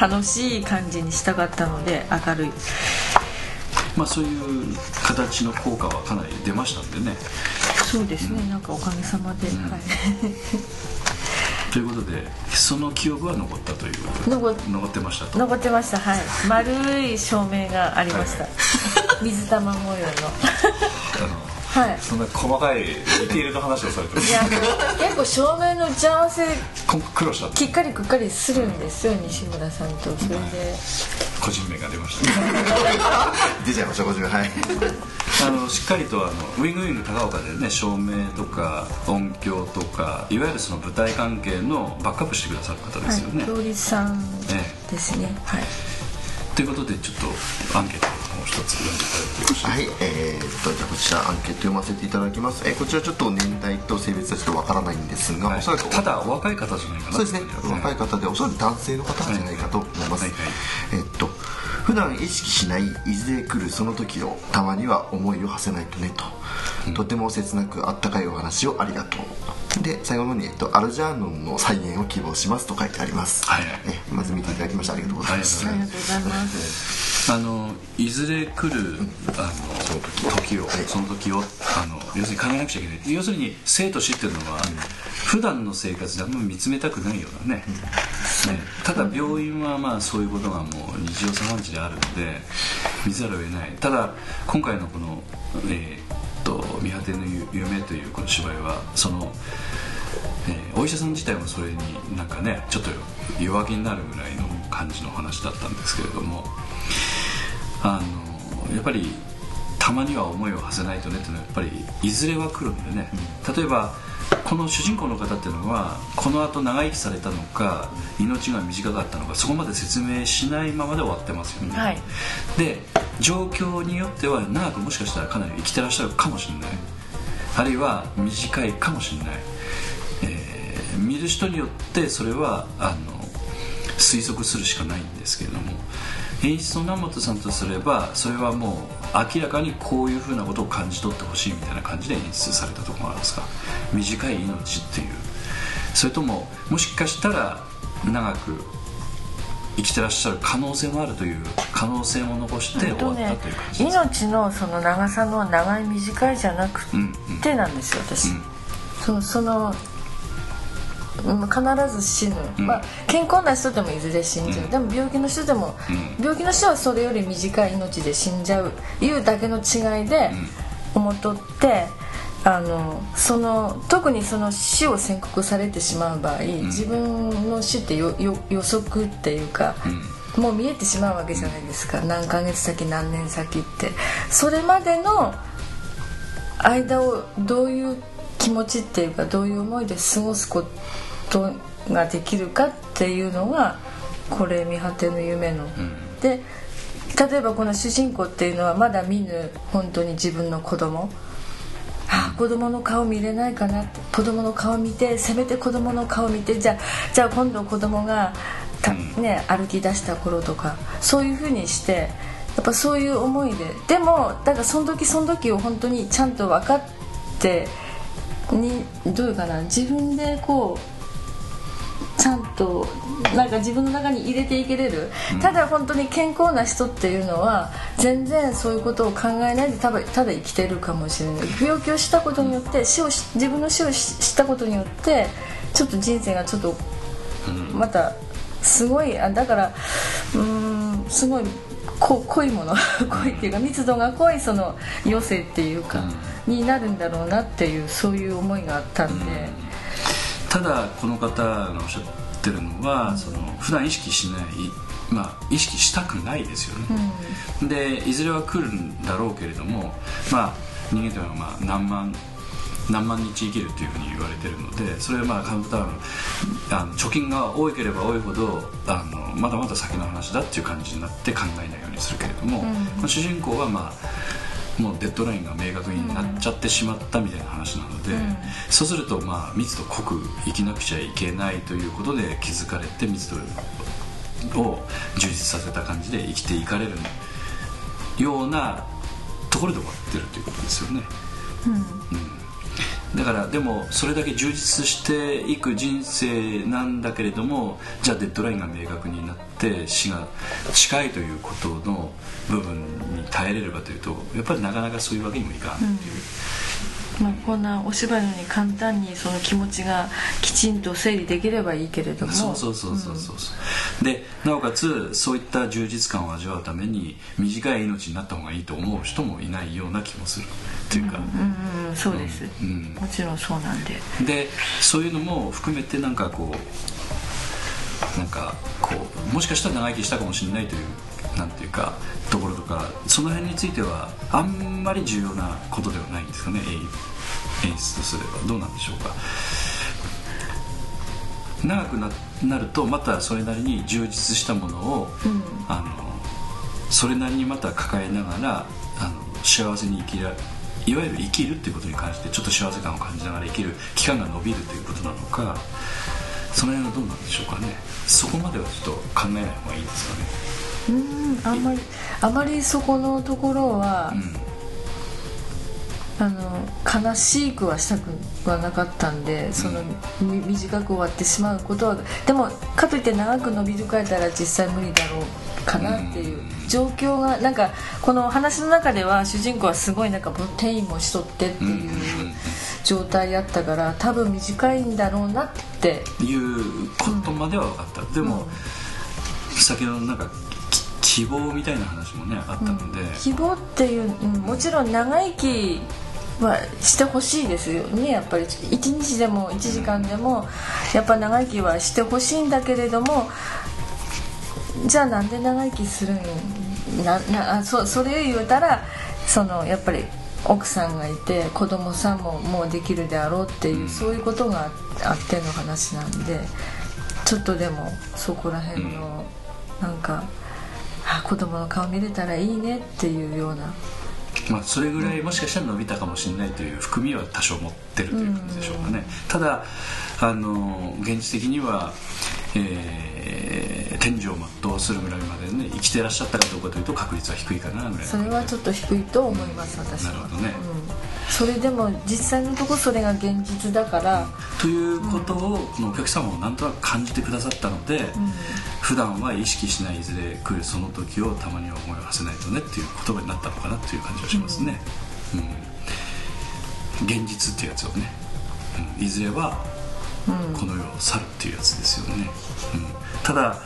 楽しい感じにしたかったので明るい。まあそういう形の効果はかなり出ましたんでね。そうですね、なんかおかげさまで、はい。ということでその記憶は残ったという残残ってましたと。残ってました。はい。丸い照明がありました、水玉模様の はい。そんな細かいディテールの話をされてるいや結構照明の打ち合わせこ苦労したきっかりくっかりするんですよ西村さんと。それで。個人名が出ました。ね 出ちゃいましたこちらはい。あのしっかりとあのウィングウィング高岡でね照明とか音響とかいわゆるその舞台関係のバックアップしてくださる方ですよね、はい、料理さんえですね。はいということでちょっとアンケートを一つ読んでいただいてよろしいはい、えー、っとじゃあこちらアンケート読ませていただきます、えーこちらちょっと年代と性別はちょっとわからないんですが、はい。おそらくただお若い方じゃないかなそうですね。と若い方でおそらく男性の方じゃないかと思います、はいはい。えーっと普段意識しないいずれ来るその時をたまには思いを馳せないとねと、とても切なくあったかいお話をありがとうで最後のに、えっと、アルジャーノンの再現を希望しますと書いてあります、はいはい。えまず見ていただきましてありがとうございます、はいありがとうございます。あのいずれ来るあの時を。その時をあの要するに考えなくちゃいけない。要するに生と死っていうのは、普段の生活であんまり見つめたくないようなね,、ね。ただ病院はまあそういうことがもう日常茶飯事であるので見ざるを得ない。ただ今回のこの「えーっと見果ての夢」というこの芝居はそのえーお医者さん自体もそれになんかねちょっと弱気になるぐらいの感じの話だったんですけれどもあのやっぱりたまには思いを馳せないとねっていうのはやっぱりいずれは来るんでね、例えばこの主人公の方っていうのはこの後長生きされたのか命が短かったのかそこまで説明しないままで終わってますよね、はい。で状況によっては長くもしかしたらかなり生きてらっしゃるかもしれない。あるいは短いかもしれない、えー見る人によってそれはあの推測するしかないんですけれども。演出の南本さんとすればそれはもう明らかにこういうふうなことを感じ取ってほしいみたいな感じで演出されたところがあるんですか？短い命っていう。それとももしかしたら長く生きてらっしゃる可能性もあるという可能性も残して終わったという感じです、命のその長さの長い短いじゃなくうんうん。てなんですよ私、うん。そうそのうん必ず死ぬ、うん。まあ、健康な人でもいずれ死んじゃう、うん。でも病気の人でも、うん。病気の人はそれより短い命で死んじゃう。いうだけの違いで思っとってあのその特にその死を宣告されてしまう場合、自分の死って予測っていうか、もう見えてしまうわけじゃないですか。何ヶ月先何年先って。それまでの間をどういう気持ちっていうかどういう思いで過ごすことができるかっていうのがこれ見果ての夢の、で例えばこの主人公っていうのはまだ見ぬ本当に自分の子供。あ子供の顔見れないかな。子供の顔見てせめて子供の顔見てじゃあじゃあ今度子供がたね歩き出した頃とかそういうふうにしてやっぱそういう思いで。でもだからその時その時を本当にちゃんと分かってにどういうかな。自分でこうちゃんとなんか自分の中に入れていけれる、うん、ただ本当に健康な人っていうのは全然そういうことを考えないでただただ生きてるかもしれない。病気をしたことによって死を自分の死をしたことによってちょっと人生がちょっとまたすごいあだからうんすごいこ濃いもの 濃いっていうか密度が濃いその余生っていうか、うん、になるんだろうなっていうそういう思いがあったんで。うんただこの方がおっしゃってるのは、うん、その普段意識しないまあ、意識したくないですよね、うん、でいずれは来るんだろうけれども、まあ、人間というのはまあ何万何万日生きるっていうふうに言われてるのでそれはまあカウントダウンあの貯金が多ければ多いほどあのまだまだ先の話だっていう感じになって考えないようにするけれども、うん、まあ、主人公はまあもうデッドラインが明確になっちゃってしまったみたいな話なので、うん、そうするとまあ密度濃く生きなくちゃいけないということで気づかれて密度を充実させた感じで生きていかれるようなところで終わってるということですよね。うん、うんだからでもそれだけ充実していく人生なんだけれどもじゃあデッドラインが明確になって死が近いということの部分に耐えれるかというとやっぱりなかなかそういうわけにもいかんっていう。うん、まあ、こんなお芝居のように簡単にその気持ちがきちんと整理できればいいけれども。そうそうそうそうそう、う。ん、でなおかつそういった充実感を味わうために短い命になった方がいいと思う人もいないような気もするっていうか、うんうん、そうです、うん、もちろんそうなんで。でそういうのも含めてなんかこうなんかこうもしかしたら長生きしたかもしれないというなんていうかところとかその辺についてはあんまり重要なことではないんですかね演出とすれば。どうなんでしょうか。長くななるとまたそれなりに充実したものを、うん、あのそれなりにまた抱えながらあの幸せに生きらいわゆる生きるっていうことに関してちょっと幸せ感を感じながら生きる期間が伸びるということなのかその辺はどうなんでしょうかね。そこまではちょっと考えない方がいいですかねうんあんまりあまりそこのところは、うん、あの悲しくはしたくはなかったんでその、うん、短く終わってしまうことはでもかといって長く伸びるかえたら実際無理だろうかなっていう状況がなんかこの話の中では主人公はすごいなんかプロテインもしとってっていう状態やったから多分短いんだろうなって。いうことまでは分かった、うん、でも、先ほどなんか希望みたいな話もねあったので、うん、希望っていう、うん、もちろん長生きはしてほしいですよねやっぱり。1日でも1時間でもやっぱ長生きはしてほしいんだけれどもじゃあなんで長生きするんななそそれを言うたらそのやっぱり奥さんがいて子供さんももうできるであろうっていう、そういうことがあっての話なんでちょっとでもそこら辺のなんか。あ子供の顔見れたらいいねっていうような。まあ、それぐらいもしかしたら伸びたかもしれないという含みは多少持ってるという感じでしょうかね、ただあの現実的には、えー、天井を全うするぐらいまでね生きてらっしゃったかどうかというと確率は低いかなぐらいそれはちょっと低いと思います、うん、私は。なるほどね、うん。それでも実際のところそれが現実だから、ということをこのお客様もなんとなく感じてくださったので、うん、普段は意識しないいずれ来るその時をたまには思いを馳せないとねっていう言葉になったのかなっていう感じはしますね、うん、現実っていうやつをね、うん、いずれはこの世を去るっていうやつですよね、うん、ただ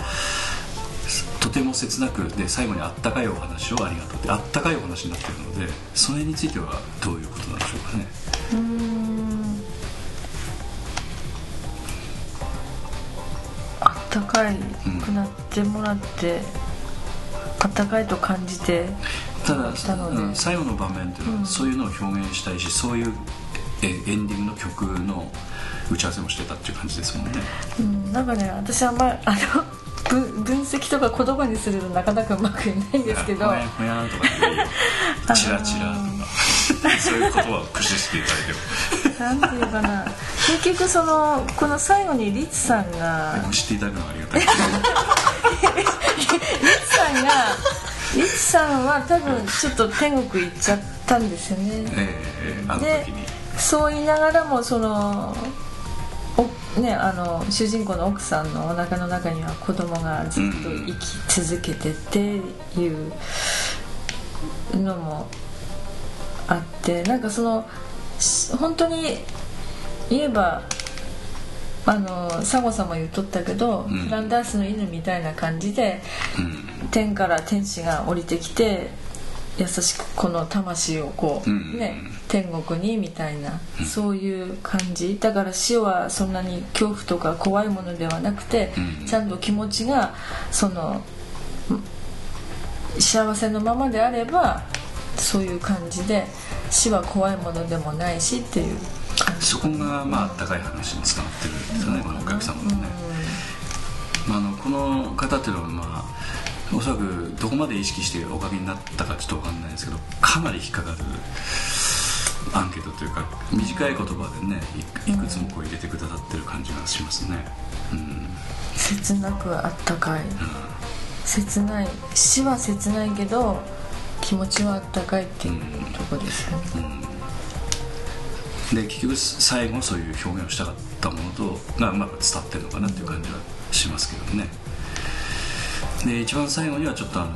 とても切なくで最後にあったかいお話をありがとうってあったかいお話になってるのでそれについてはどういうことなんでしょうかねうんあったかいくなってもらって、あったかいと感じてただ最後の場面っていうのは、そういうのを表現したいしそういうえエンディングの曲の打ち合わせもしてたっていう感じですもんね。うん、なんかね私あんまりあの分分析とか言葉にするのなかなかうまくいないんですけど。ほやほやんとかね チラチラとか。そういう言葉を駆使していただいてもなんていうかな。結局そのこの最後にリツさんが知っていただくのはありがたい。リツさんがリツさんは多分ちょっと天国行っちゃったんですよね。ええあのでそう言いながらもそのおね、あの主人公の奥さんのお腹の中には子供がずっと生き続けてっていうのもあってなんかそのし本当に言えばあのサゴさんも言っとったけど、ん。フランダースの犬みたいな感じでうん。天から天使が降りてきて優しくこの魂をこう、うん。ね天国にみたいな、そういう感じ。だから死はそんなに恐怖とか怖いものではなくて、うん。ちゃんと気持ちがそのん幸せのままであればそういう感じで死は怖いものでもないしっていうそこがまああったかい話につながってるんですよねこのお客様のね、まあ、あのこの方っていうのはまあおそらくどこまで意識してお書きになったかちょっと分かんないですけどかなり引っかかるアンケートというか短い言葉でねいいくつもこう入れてくださってる感じがしますね。うん。切なくあったかい。切ない。死は切ないけど気持ちはあったかいっていうとこですよね、で結局最後そういう表現をしたかったものとがうまく伝わってるのかなっていう感じはしますけどね。で一番最後にはちょっとあの、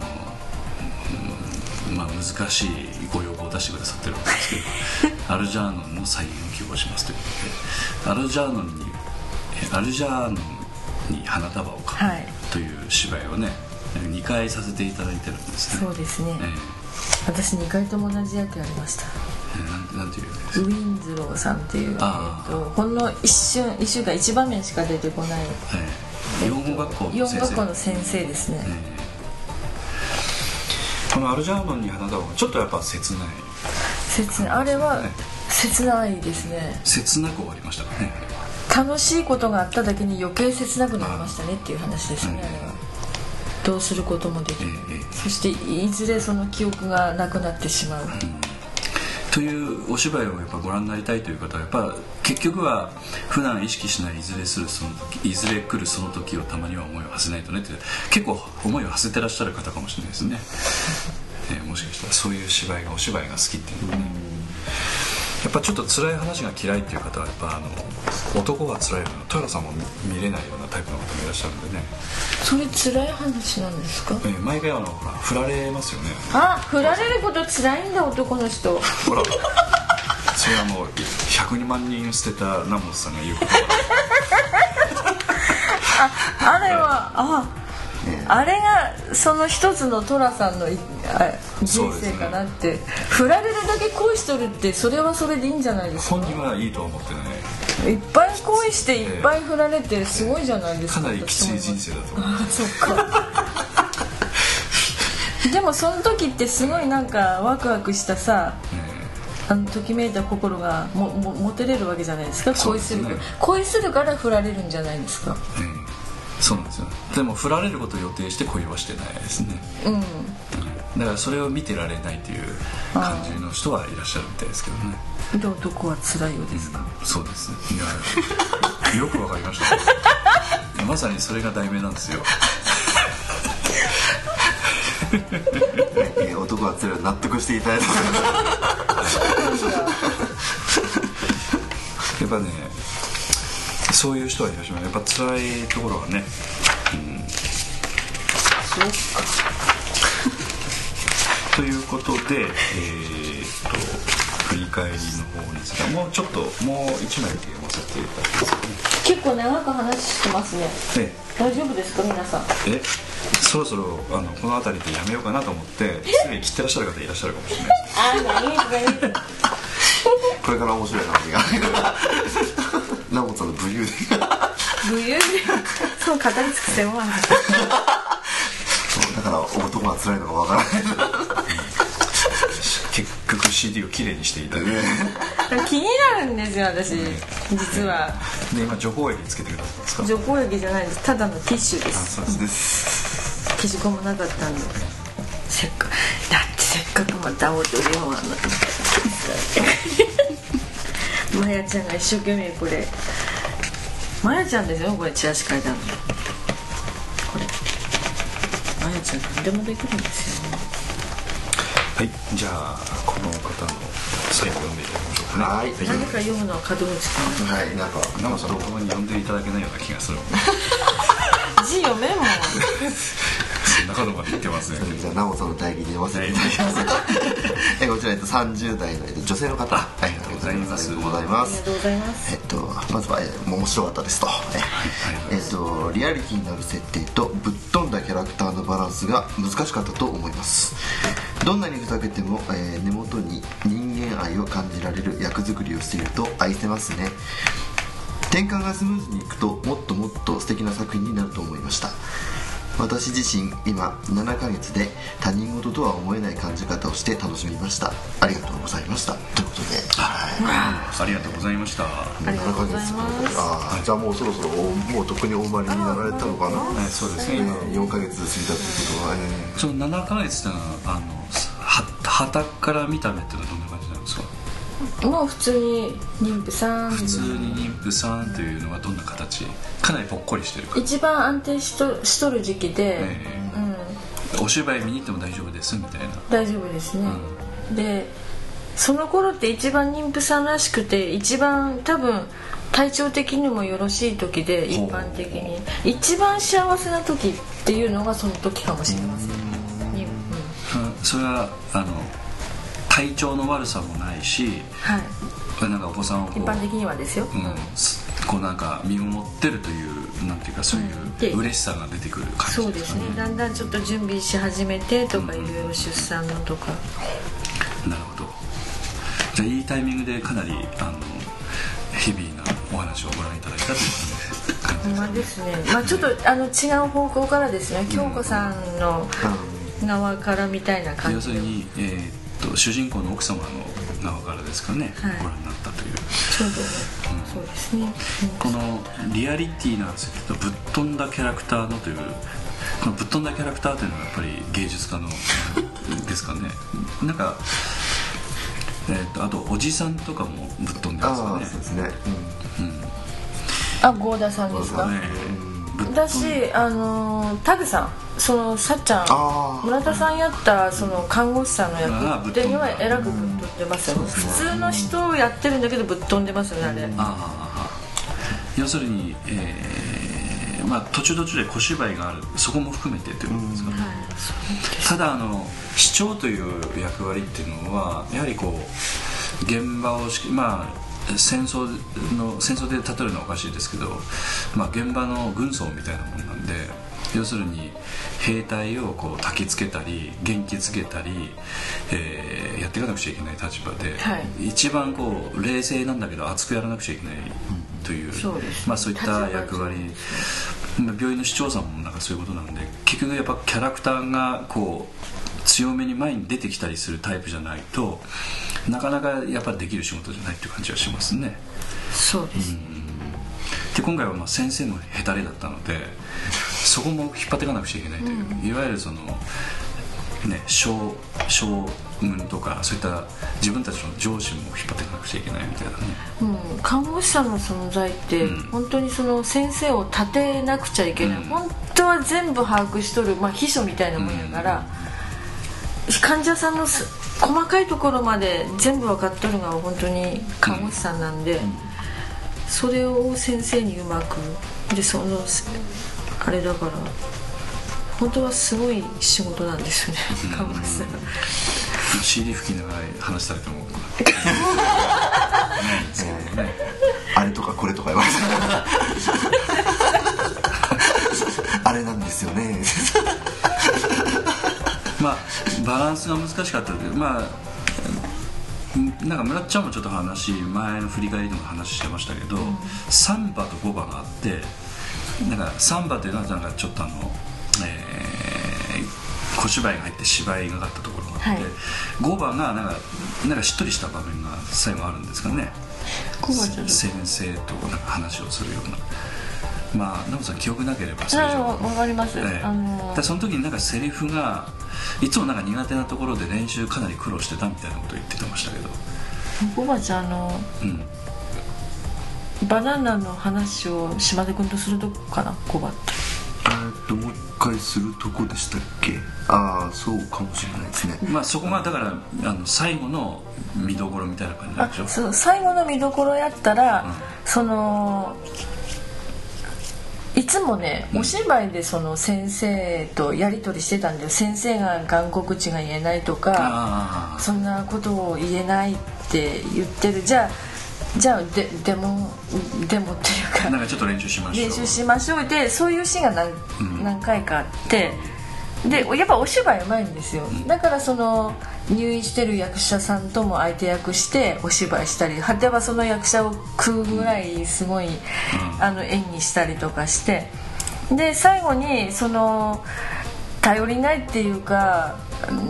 うんまあ、難しいご要望を出してくださってるわけですけど アルジャーノンの再現を希望しますということでアルジャーノンにえアルジャーノンに花束を買うはい。という芝居をね2回させていただいてるんですね。そうですね、え私2回とも同じ役やりました。えなんなんていうウィンズローさんっていう、えあー。っと、ほんの一瞬一週間一場面しか出てこない。ええ養護学校の養先生。学校の先生ですね、このアルジャーノンに花束はちょっとやっぱ切ない。切ない。あれはね。切ないですね。切なく終わりましたかね。楽しいことがあっただけに余計切なくなりましたねっていう話ですね、うん。あれはどうすることもできえない、えええ。そしていずれその記憶がなくなってしまう、というお芝居をやっぱご覧になりたいという方はやっぱ結局は普段意識しないいずれするその時いずれ来るその時をたまには思いを馳せないとねって結構思いを馳せてらっしゃる方かもしれないですね、えーもしかしたらそういう芝居がお芝居が好きっていうのはねやっぱちょっと辛い話が嫌いっていう方はやっぱあの男が辛いの豊原さんも見見れないようなタイプの方もいらっしゃるんでね、それ辛い話なんですか？えー毎回あのほら振られますよね。あ振られること辛いんだ男の人。ほら。それはもう102万人捨てた南本さんが言うこと あれはああれがその一つの寅さんの人生かなって、振られるだけ恋しとるってそれはそれでいいんじゃないですか？本人はいいとは思ってないいっぱい恋していっぱい振られてすごいじゃないですかかなりきつい人生だと思う。あそっか。でもその時ってすごいなんかワクワクしたさあのときめいた心がもも持てれるわけじゃないですか恋する。ね恋するから振られるんじゃないですか？ええ。そうなんですよでも振られることを予定して恋はしてないですね、うん。うんだからそれを見てられないという感じの人はいらっしゃるみたいですけどね。で男は辛いようですか、そうです。ねいやよくわかりました。ねまさにそれが題名なんですよ。えー男は強い納得していただいたやっぱねそういう人はいらっしゃるやっぱ辛いところはねそうか。ということで、えーっと振り返りの方についてはもうちょっともう一枚読ませていただきますね。結構長く話してますね。え大丈夫ですか皆さん？えそろそろあのこの辺りでやめようかなと思ってすぐに切ってらっしゃる方いらっしゃるかもしれないです。これから面白い話が ナモさんの武勇伝が武勇伝そう語り尽くせもそうだから男が辛いのかわからない結局 CD をきれいにしていただいて、気になるんですよ私。実は。で今除光液つけてくださいますか？除光液じゃないです。ただのティッシュです。そうです。消しゴムなかったんで。せっかだってせっかくまた踊りもあんの まやちゃんが一生懸命これまやちゃんですよこれチラシ書いたの。これ。まやちゃん何でもできるんですよね。はいじゃあこの方のサインを読んでいただきましょうかね。はい。何か読むのは門口かはいなんかナモさんのところに呼んでいただけないような気がする。な 字読めんもん そんなことまで言ってますね。じゃあナモさんの代理で読ませていただきます。えこちら、えっと、30代の、えっと、女性の方。はいありがとうございます。ありがとうございます。えっと、まずは、えー面白かったですと、ええっと、リアリティになる設定とぶっ飛んだキャラクターのバランスが難しかったと思います。どんなにふざけても、えー根元に人間愛を感じられる役作りをしていると愛せますね。転換がスムーズにいくともっともっと素敵な作品になると思いました私自身今7ヶ月で他人事とは思えない感じ方をして楽しみました。ありがとうございました。ということで。はい。ありがとうございました。ありがとうございます。あーじゃあもうそろそろおもうとっくにお生まれになられたのかな、はいそうですね。今4ヶ月過ぎたってことは、えその7ヶ月ってのはあのは旗から見た目っていうのはどんな感じなんですか？もう普通に妊婦さん普通に妊婦さんというのはどんな形？かなりぽっこりしてるか。一番安定しとしとる時期で、えうん。お芝居見に行っても大丈夫ですみたいな。大丈夫ですね、でその頃って一番妊婦さんらしくて一番多分体調的にもよろしい時で一般的に。一番幸せな時っていうのがその時かもしれません。うん。それはあの体調の悪さもないしはい。なんかお子さんをこう一般的にはですよ、うんすこうなんか身を持ってるというなんていうかそうでいう嬉しさが出てくる感そうでじですかね。すね。だんだんちょっと準備し始めてとかいろいろ出産のとかなるほどじゃあいいタイミングでかなりあのヘビーなお話をご覧いただいたという感じほんまですね。まあちょっとあの違う方向からですね。京子さんの側からみたいな感要じでするに、えーっと主人公の奥様の側からですかね、はい。ご覧になったという。ちょうどそうですね、このリアリティなんですけどぶっ飛んだキャラクターのというこのぶっ飛んだキャラクターというのはやっぱり芸術家のですかね。なんか、えーっとあとおじさんとかもぶっ飛んであますよね。あそうですね、あ合田さんですか？ねぶっ飛んだしあのタグさん。そのさっちゃん。村田さんやったその看護師さんの役。っていうのはえらくぶっ飛んでますよ。ね。普通の人をやってるんだけどぶっ飛んでますよねあれ、ああ要するに、えーまあ、途中途中で小芝居がある。そこも含めてということですか、ただあの市長という役割っていうのはやはりこう現場をしまあ戦争の戦争で例えるのはおかしいですけど、まあ、現場の軍曹みたいなもんなんで要するに兵隊をこう焚きつけたり元気づけたり、えーやっていかなくちゃいけない立場で、はい。一番こう冷静なんだけど熱くやらなくちゃいけないという,、そうですまあ、そういった役割。まあ病院の市長さんもなんかそういうことなんで結局やっぱキャラクターがこう強めに前に出てきたりするタイプじゃないとなかなかやっぱりできる仕事じゃないっていう感じはしますね。そうです、で今回はまあ先生もヘタレだったのでそこも引っ張っていかなくちゃいけないという、いわゆるそのね将将軍とかそういった自分たちの上司も引っ張っていかなくちゃいけないみたいなね。うん、看護師さんの存在って、うん。本当にその先生を立てなくちゃいけない、うん。本当は全部把握しとる、まあ、秘書みたいなもんやから、患者さんのす細かいところまで全部分かっとるのが本当に看護師さんなんで、それを先生にうまくでそのあれだから本当はすごい仕事なんですよね、看護師さん。CD 吹きながら話されてもねあれとかこれとか言われた あれなんですよねまあバランスが難しかったけどまあなんか村っちゃんもちょっと話前の振り返りでも話してましたけど、サンバとゴバがあってなんかサンバっていうのはなんかちょっとあの、えー小芝居が入って芝居がかったところがあって、はい。ゴバがなんかなんかしっとりした場面が最後あるんですかね。先生となんか話をするような。まあさん記憶なければそれ以上わわかります、ええ。あのでその時になんかセリフがいつもなんか苦手なところで練習かなり苦労してたみたいなことを言ってましたけど。ゴバちゃんあのうん。バナナの話を島田君とするとこかなゴバってえーっともう一回するとこでしたっけ？ああそうかもしれないですね。まあそこがだからあの最後の見どころみたいな感じなんでしょ？あそう最後の見どころやったら、うん。そのいつもねお芝居でその先生とやり取りしてたんだよ。先生が眼告知が言えないとかあそんなことを言えないって言ってる。じゃあじゃあででもでもっていうかあなんかちょっと練習しましょう。練習しましょう。でそういうシーンが何,、ん。何回かあってでやっぱお芝居うまいんですよ。だからその入院してる役者さんとも相手役してお芝居したり果てはその役者を食うぐらいすごい、あの演技したりとかして。で最後にその頼りないっていうか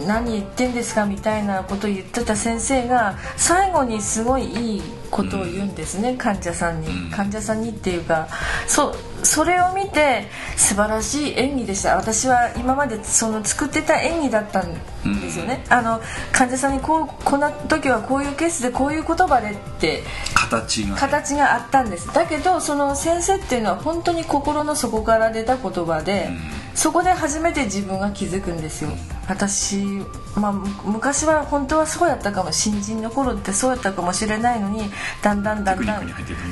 何言ってんですかみたいなことを言ってた先生が最後にすごいいいことを言うんですね、患者さんに、うん。患者さんにっていうかそそれを見て素晴らしい演技でした。私は今までその作ってた演技だったんですよね、あの患者さんにこうこんな時はこういうケースでこういう言葉でって形が形があったんです。だけどその先生っていうのは本当に心の底から出た言葉で、そこで初めて自分が気づくんですよ。私、まあ、む昔は本当はそうやったかも新人の頃ってそうやったかもしれないのにだんだんだんだん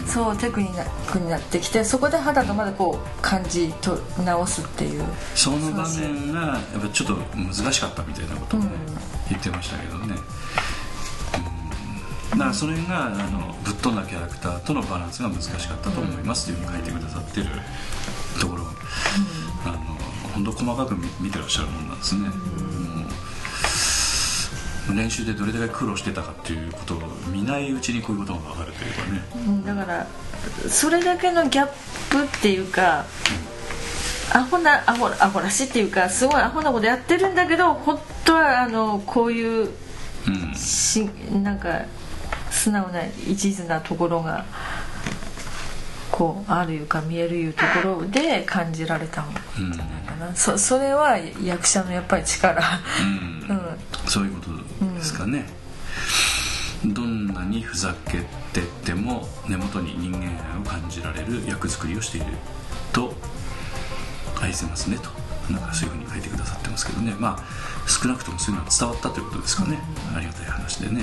そうテクニックになってきてそこで肌とまでこう感じと直すっていう。その場面がやっぱちょっと難しかったみたいなことをね、言ってましたけどね、うん、だからそれがあのぶっ飛んだキャラクターとのバランスが難しかったと思います。というふうに書いてくださってるところ、あの本当細かく見見てらっしゃるもんなんですね、もう練習でどれだけ苦労してたかっていうことを見ないうちにこういうことが分かるというかね。うんだからそれだけのギャップっていうかアホなアホアホらしいっていうかすごいアホなことやってるんだけど本当はあのこういううん。しなんか素直な一途なところがこうあるいうか見えるいうところで感じられたのうん。かなそそれは役者のやっぱり力。うん。うん。そういうことですかね、どんなにふざけてても根元に人間愛を感じられる役作りをしていると愛せますねと。なんかそういうふうに書いてくださってますけどね。まあ少なくともそういうのは伝わったということですかね、ありがたい話でね。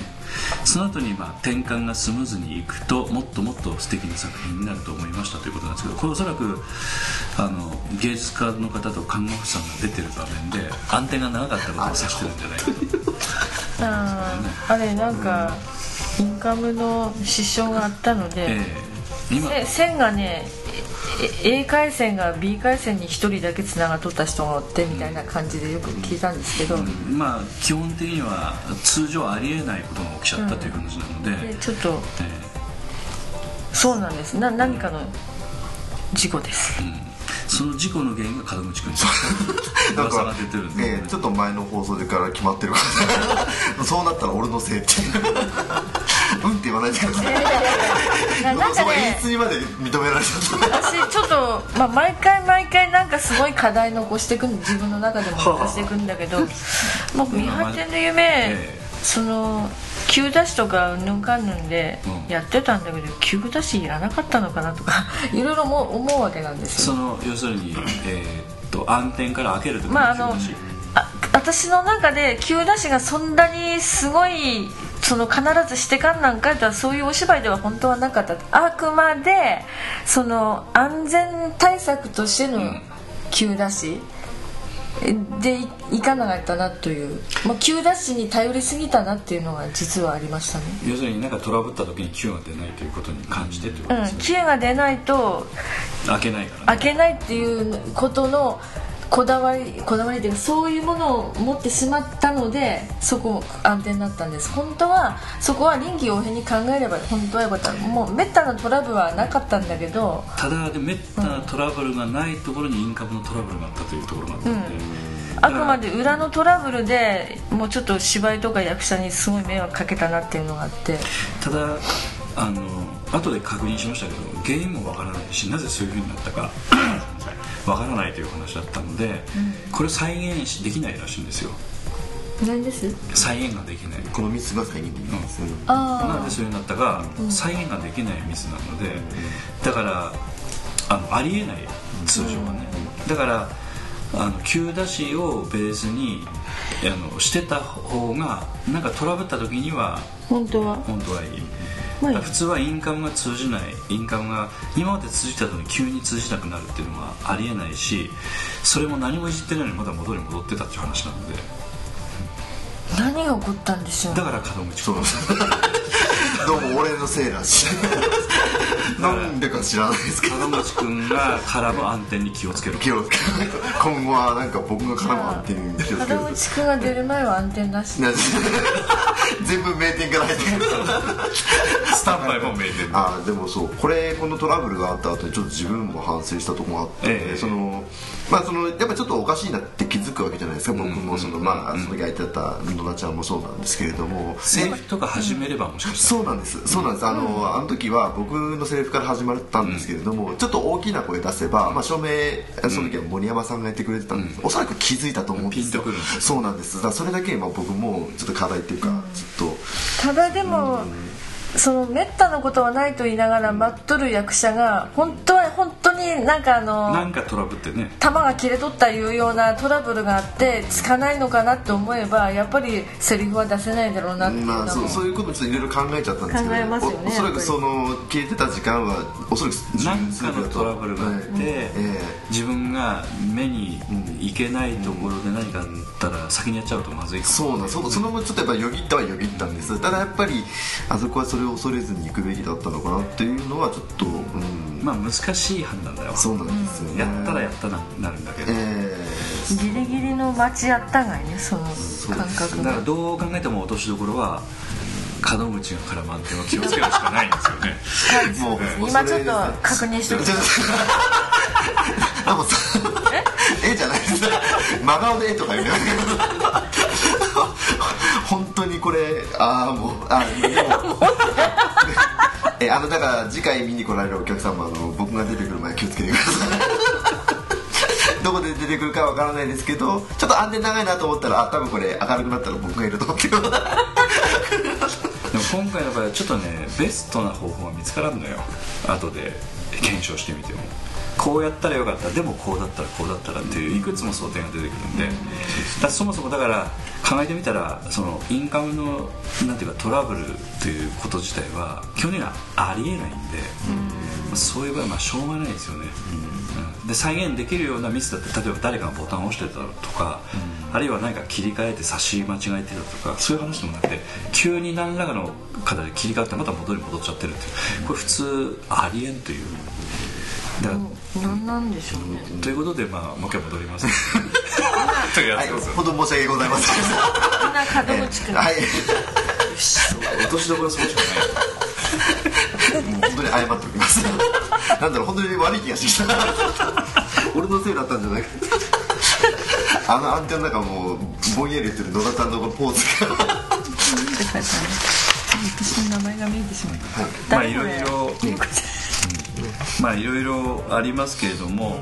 その後にまあ転換がスムーズにいくともっともっと素敵な作品になると思いましたということなんですけどこれおそらくあの芸術家の方と看護婦さんが出てる場面で暗転が長かったことを指してるんじゃないかと。あれなんかインカムの支障があったので、ええ。今。せ線がねえ A 回線が B 回線に1人だけつながっとった人がおってみたいな感じでよく聞いたんですけど、まあ基本的には通常ありえないことが起きちゃったという話なので、でちょっと。えそうなんです。な何かの事故です。えうん。その事故の原因が門口君に なんか出てるんで、ええちょっと前の放送でから決まってるから。そうなったら俺のせいって うんって言わないでください。ななんかそこ演ね出にまで認められちゃった。私ちょっと、まあ、毎回毎回なんかすごい課題残していくん自分の中でも残していくんだけどもう見果ての夢、ええ。その急出しとかうんぬんかんぬんでうん。やってたんだけど、急出しいらなかったのかなとか いろいろも思うわけなんですよ。その要するに、えーっと暗転から開けるとまああのあ私の中で急出しがそんなにすごいその必ずしてかんなんかとはそういうお芝居では本当はなかった。あくまでその安全対策としてのん。急出しでいいかなかったなという。もう急出しに頼りすぎたなっていうのが実はありましたね。要するに何かトラブった時に Q が出ないということに関してということうんですね、急が出ないと開けないからね。開けないっていうことのこだわりこだわりというかそういうものを持ってしまったのでそこも安定になったんです。本当はそこは臨機応変に考えれば本当はよかった。もうめったなトラブルはなかったんだけどただでめったなトラブルがないところにインカムのトラブルがあったというところがあったので、あくまで裏のトラブルでもうちょっと芝居とか役者にすごい迷惑かけたなっていうのがあって。ただあの後で確認しましたけど原因もわからないしなぜそういうふうになったかわからないという話だったので、これ再現しできないらしいんですよ。何です？再現ができない。このミスが再現できないですねなんあでそういうふうになったか、再現ができないミスなので、だからあのありえない通常はね、だからあの急出しをベースにあのしてた方がなんかトラブった時にはあ本当は。本当はいい、はい。普通はインカムが通じない。インカムが今まで通じたのに急に通じなくなるっていうのはありえないしそれも何もいじってないのにまだ戻り戻ってたっていう話なので。何が起こったんでしょう？だから門口そうどうも俺のせいだし。なんでか知らないですけど。門口君が絡む暗転に気をつける気をつけないと今後はなんか僕が絡む安定に気をつける門口君が出る前は安定なし。な全部名店から入ってくるスタンバイも名店あでもそう。これこのトラブルがあった後にちょっと自分も反省したところがあって、ええ。そのまあそのやっぱちょっとおかしいなって気づくわけじゃないですか、僕もそのまあその時相手だった野田ちゃんもそうなんですけれども、セリフとか始めればもしかしたら。そうなんです。そうなんです。あの、あの時は僕のセリフから始まったんですけれども、ちょっと大きな声出せば、まあ、照明その時は森山さんがやってくれてたんです、おそらく気づいたと思うんですよ。ピンとくるんですそうなんです。だからそれだけまあ僕もちょっと課題っていうか、ちょっと。ただでも、そのめったなことはないと言いながら待っとる役者が本当は本当になんかあのなんかトラブってね。弾が切れとったいうようなトラブルがあってつかないのかなって思えばやっぱセセリフは出せないだろうなっていうのまあ、そうもそういうこともちょっといろいろ考えちゃったんですけど考えますよねおおそらくその消えてた時間はおそらくなんかのトラブルがあって、ええ。自分が目に行けないところで何かあったら先にやっちゃうとまずいかも。そうなんそその後ちょっとやっぱよぎったはよぎったんです。ただやっぱりあそこはそれを恐れずに行くべきだったのかなっていうのはちょっと、うん、まあ難しい判断だよ。そうなんですよね。やったらやったななるんだけど、えギリギリの待ちやったがいねその感覚だからがどう考えても落としどころは門口が絡まんっていうのは気をつけるしかないんですよね。もう今ちょっと確認しておきちょっとなんかさ絵じゃないです真顔で絵とか言うね本当にこれああもうあでもえあのだから次回見に来られるお客様の僕が出てくる前気をつけてください。どこで出てくるかわからないですけどちょっと安全長いなと思ったらあ多分これ明るくなったら僕がいると思って でも今回の場合はちょっとねベストな方法が見つからんのよ。後で検証してみても。こうやったらよかった。でもこうだったらこうだったらっていういくつも想定が出てくるんで。だそもそもだから考えてみたらそのインカムのなんていうかトラブルっていうこと自体は基本的にはありえないんで、まあそういう場合はまあしょうがないですよね、うんで再現できるようなミスだって例えば誰かがボタンを押してたとか、あるいは何か切り替えて差し間違えてたとかそういう話でもなくて急に何らかの形で切り替わってまた戻り戻っちゃってるっていうこれ普通ありえんという。だ何なんでしょうね。ということで、まあ、もう一回戻ります。というやはいつですよ。本当申し訳ございません。みんな門口君はい。落としどころそうしかない。本当に謝っておきますなんだろう本当に悪い気がしてきた。俺のせいだったんじゃないかあのアンテナの中もうぼんやり言ってる野田さんのポーズが。私の名前が見えてしまったまあいろいろまあいろいろありますけれども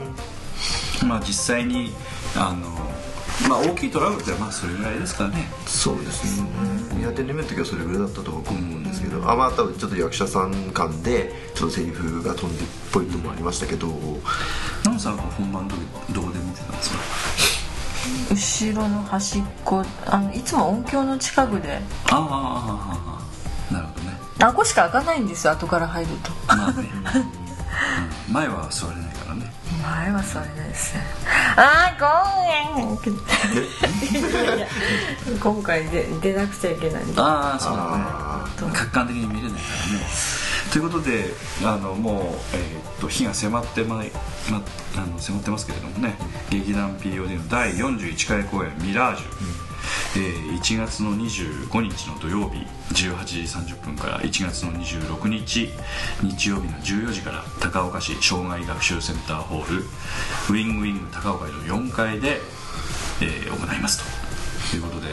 まあ実際にあのまあ大きいトラブルってまあそれぐらいですからね。そうですね。やってるの時はそれぐらいだったとは思うんですけどあまあ多分ちょっと役者さん間でちょっとセリフが飛んでっぽいともありましたけど。ナムさんは本番の時どこで見てたんですか？後ろの端っこあのいつも音響の近くで。ああああああなるほどね。あこしか開かないんですよ後から入ると。まあね、うん。前は座れない前はそれです。ねああ今回今回で出なくちゃいけない。ああそうだ。ねあ客観的に見れないからねとということであのもう、えー、っと日が迫ってまい、ま、あの迫ってますけれどもね。劇団 POD の第41回公演「ミラージュ」えー、1月の25日の土曜日18時30分から1月の26日日曜日の14時から高岡市障害学習センターホールウィングウィング高岡の4階で、えー、行いますと。いうことで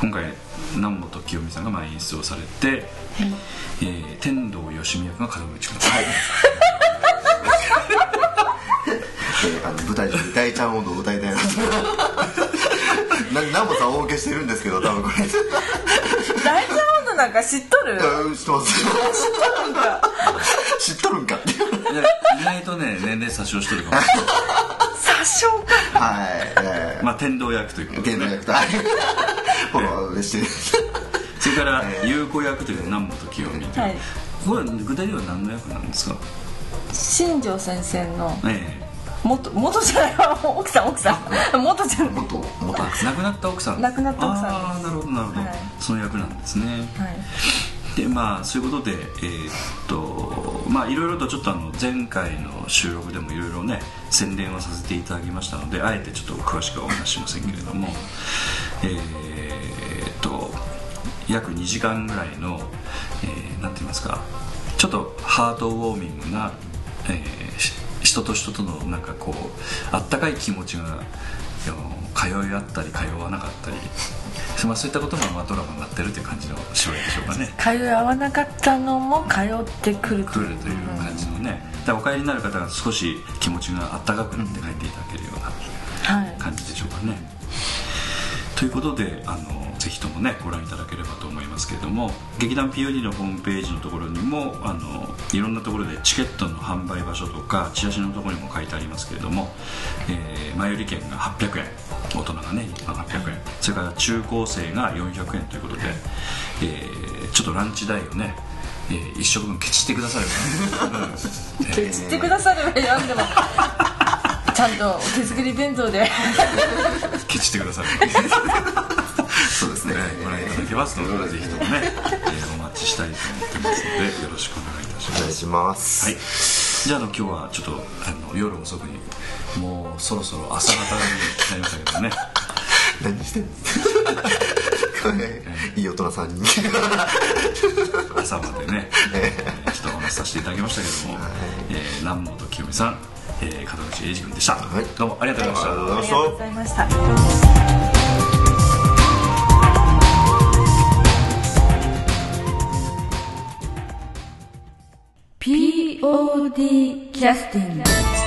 今回南本清美さんが前演出をされて、えー、天童よしみ役が門口君。はい。えー、あの舞台上に大ちゃん温度を歌いたいなと何もさんお受けしてるんですけど多分これ。大ちゃん温度なんか知っとる？うん知ってます。知っとるんか。知っとるんか。いや意外とね年齢詐称してるかも。しれない殺傷か。はい、えー。まあ天童役ということで、ね天皇役、とはい。フォローしてそれから優子役という南本清美という、はい。これは具体的には何の役なんですか？新庄先生のえ元元じゃないわ奥さん奥さん。元じゃない。元元え亡くなった奥さん。亡くなった奥さんああなるほどなるほど、はい。その役なんですね。はい。でまあそういうことでえーっとまあいろいろとちょっとあの前回の収録でもいろいろね宣伝をさせていただきましたのであえてちょっと詳しくはお話ししませんけれどもえーっと約2時間ぐらいの、えーなんて言いますかちょっとハートウォーミングな、えーし人と人とのなんかこうあったかい気持ちが通い合ったり通わなかったり、まあ、そういったことがまあドラマになってるという感じの芝居でしょうかね。通い合わなかったのも通ってくると。いう感じのね、だからお帰りになる方が少し気持ちがあったかくなって帰っていただけるようなはい。感じでしょうかね。ということであのぜひともねご覧いただければと思いますけれども劇団 POD のホームページのところにもあのいろんなところでチケットの販売場所とかチラシのところにも書いてありますけれども、えー前売り券が800円大人がね一般800円それから中高生が400円ということで、えーちょっとランチ代をね、えー一食分ケチってくださる、うん。ケチってくださるわよでも。ちゃんとお手作り弁当で。ケチってくださる そうですね。ご覧いただけますのでぜひともね、えーお待ちしたいと思ってますのでよろしくお願いいたします。お願いします。はい。じゃああの今日はちょっとあの夜遅くにもうそろそろ朝方になりましたけどね。何してんの？いい大人さんに。朝までね、えーちょっとお話しさせていただきましたけども、えー南本清美さん、えー、門口英二君でした、い。どうもありがとうございました、ありがとうございました。ありがとうございました。POD キャスティング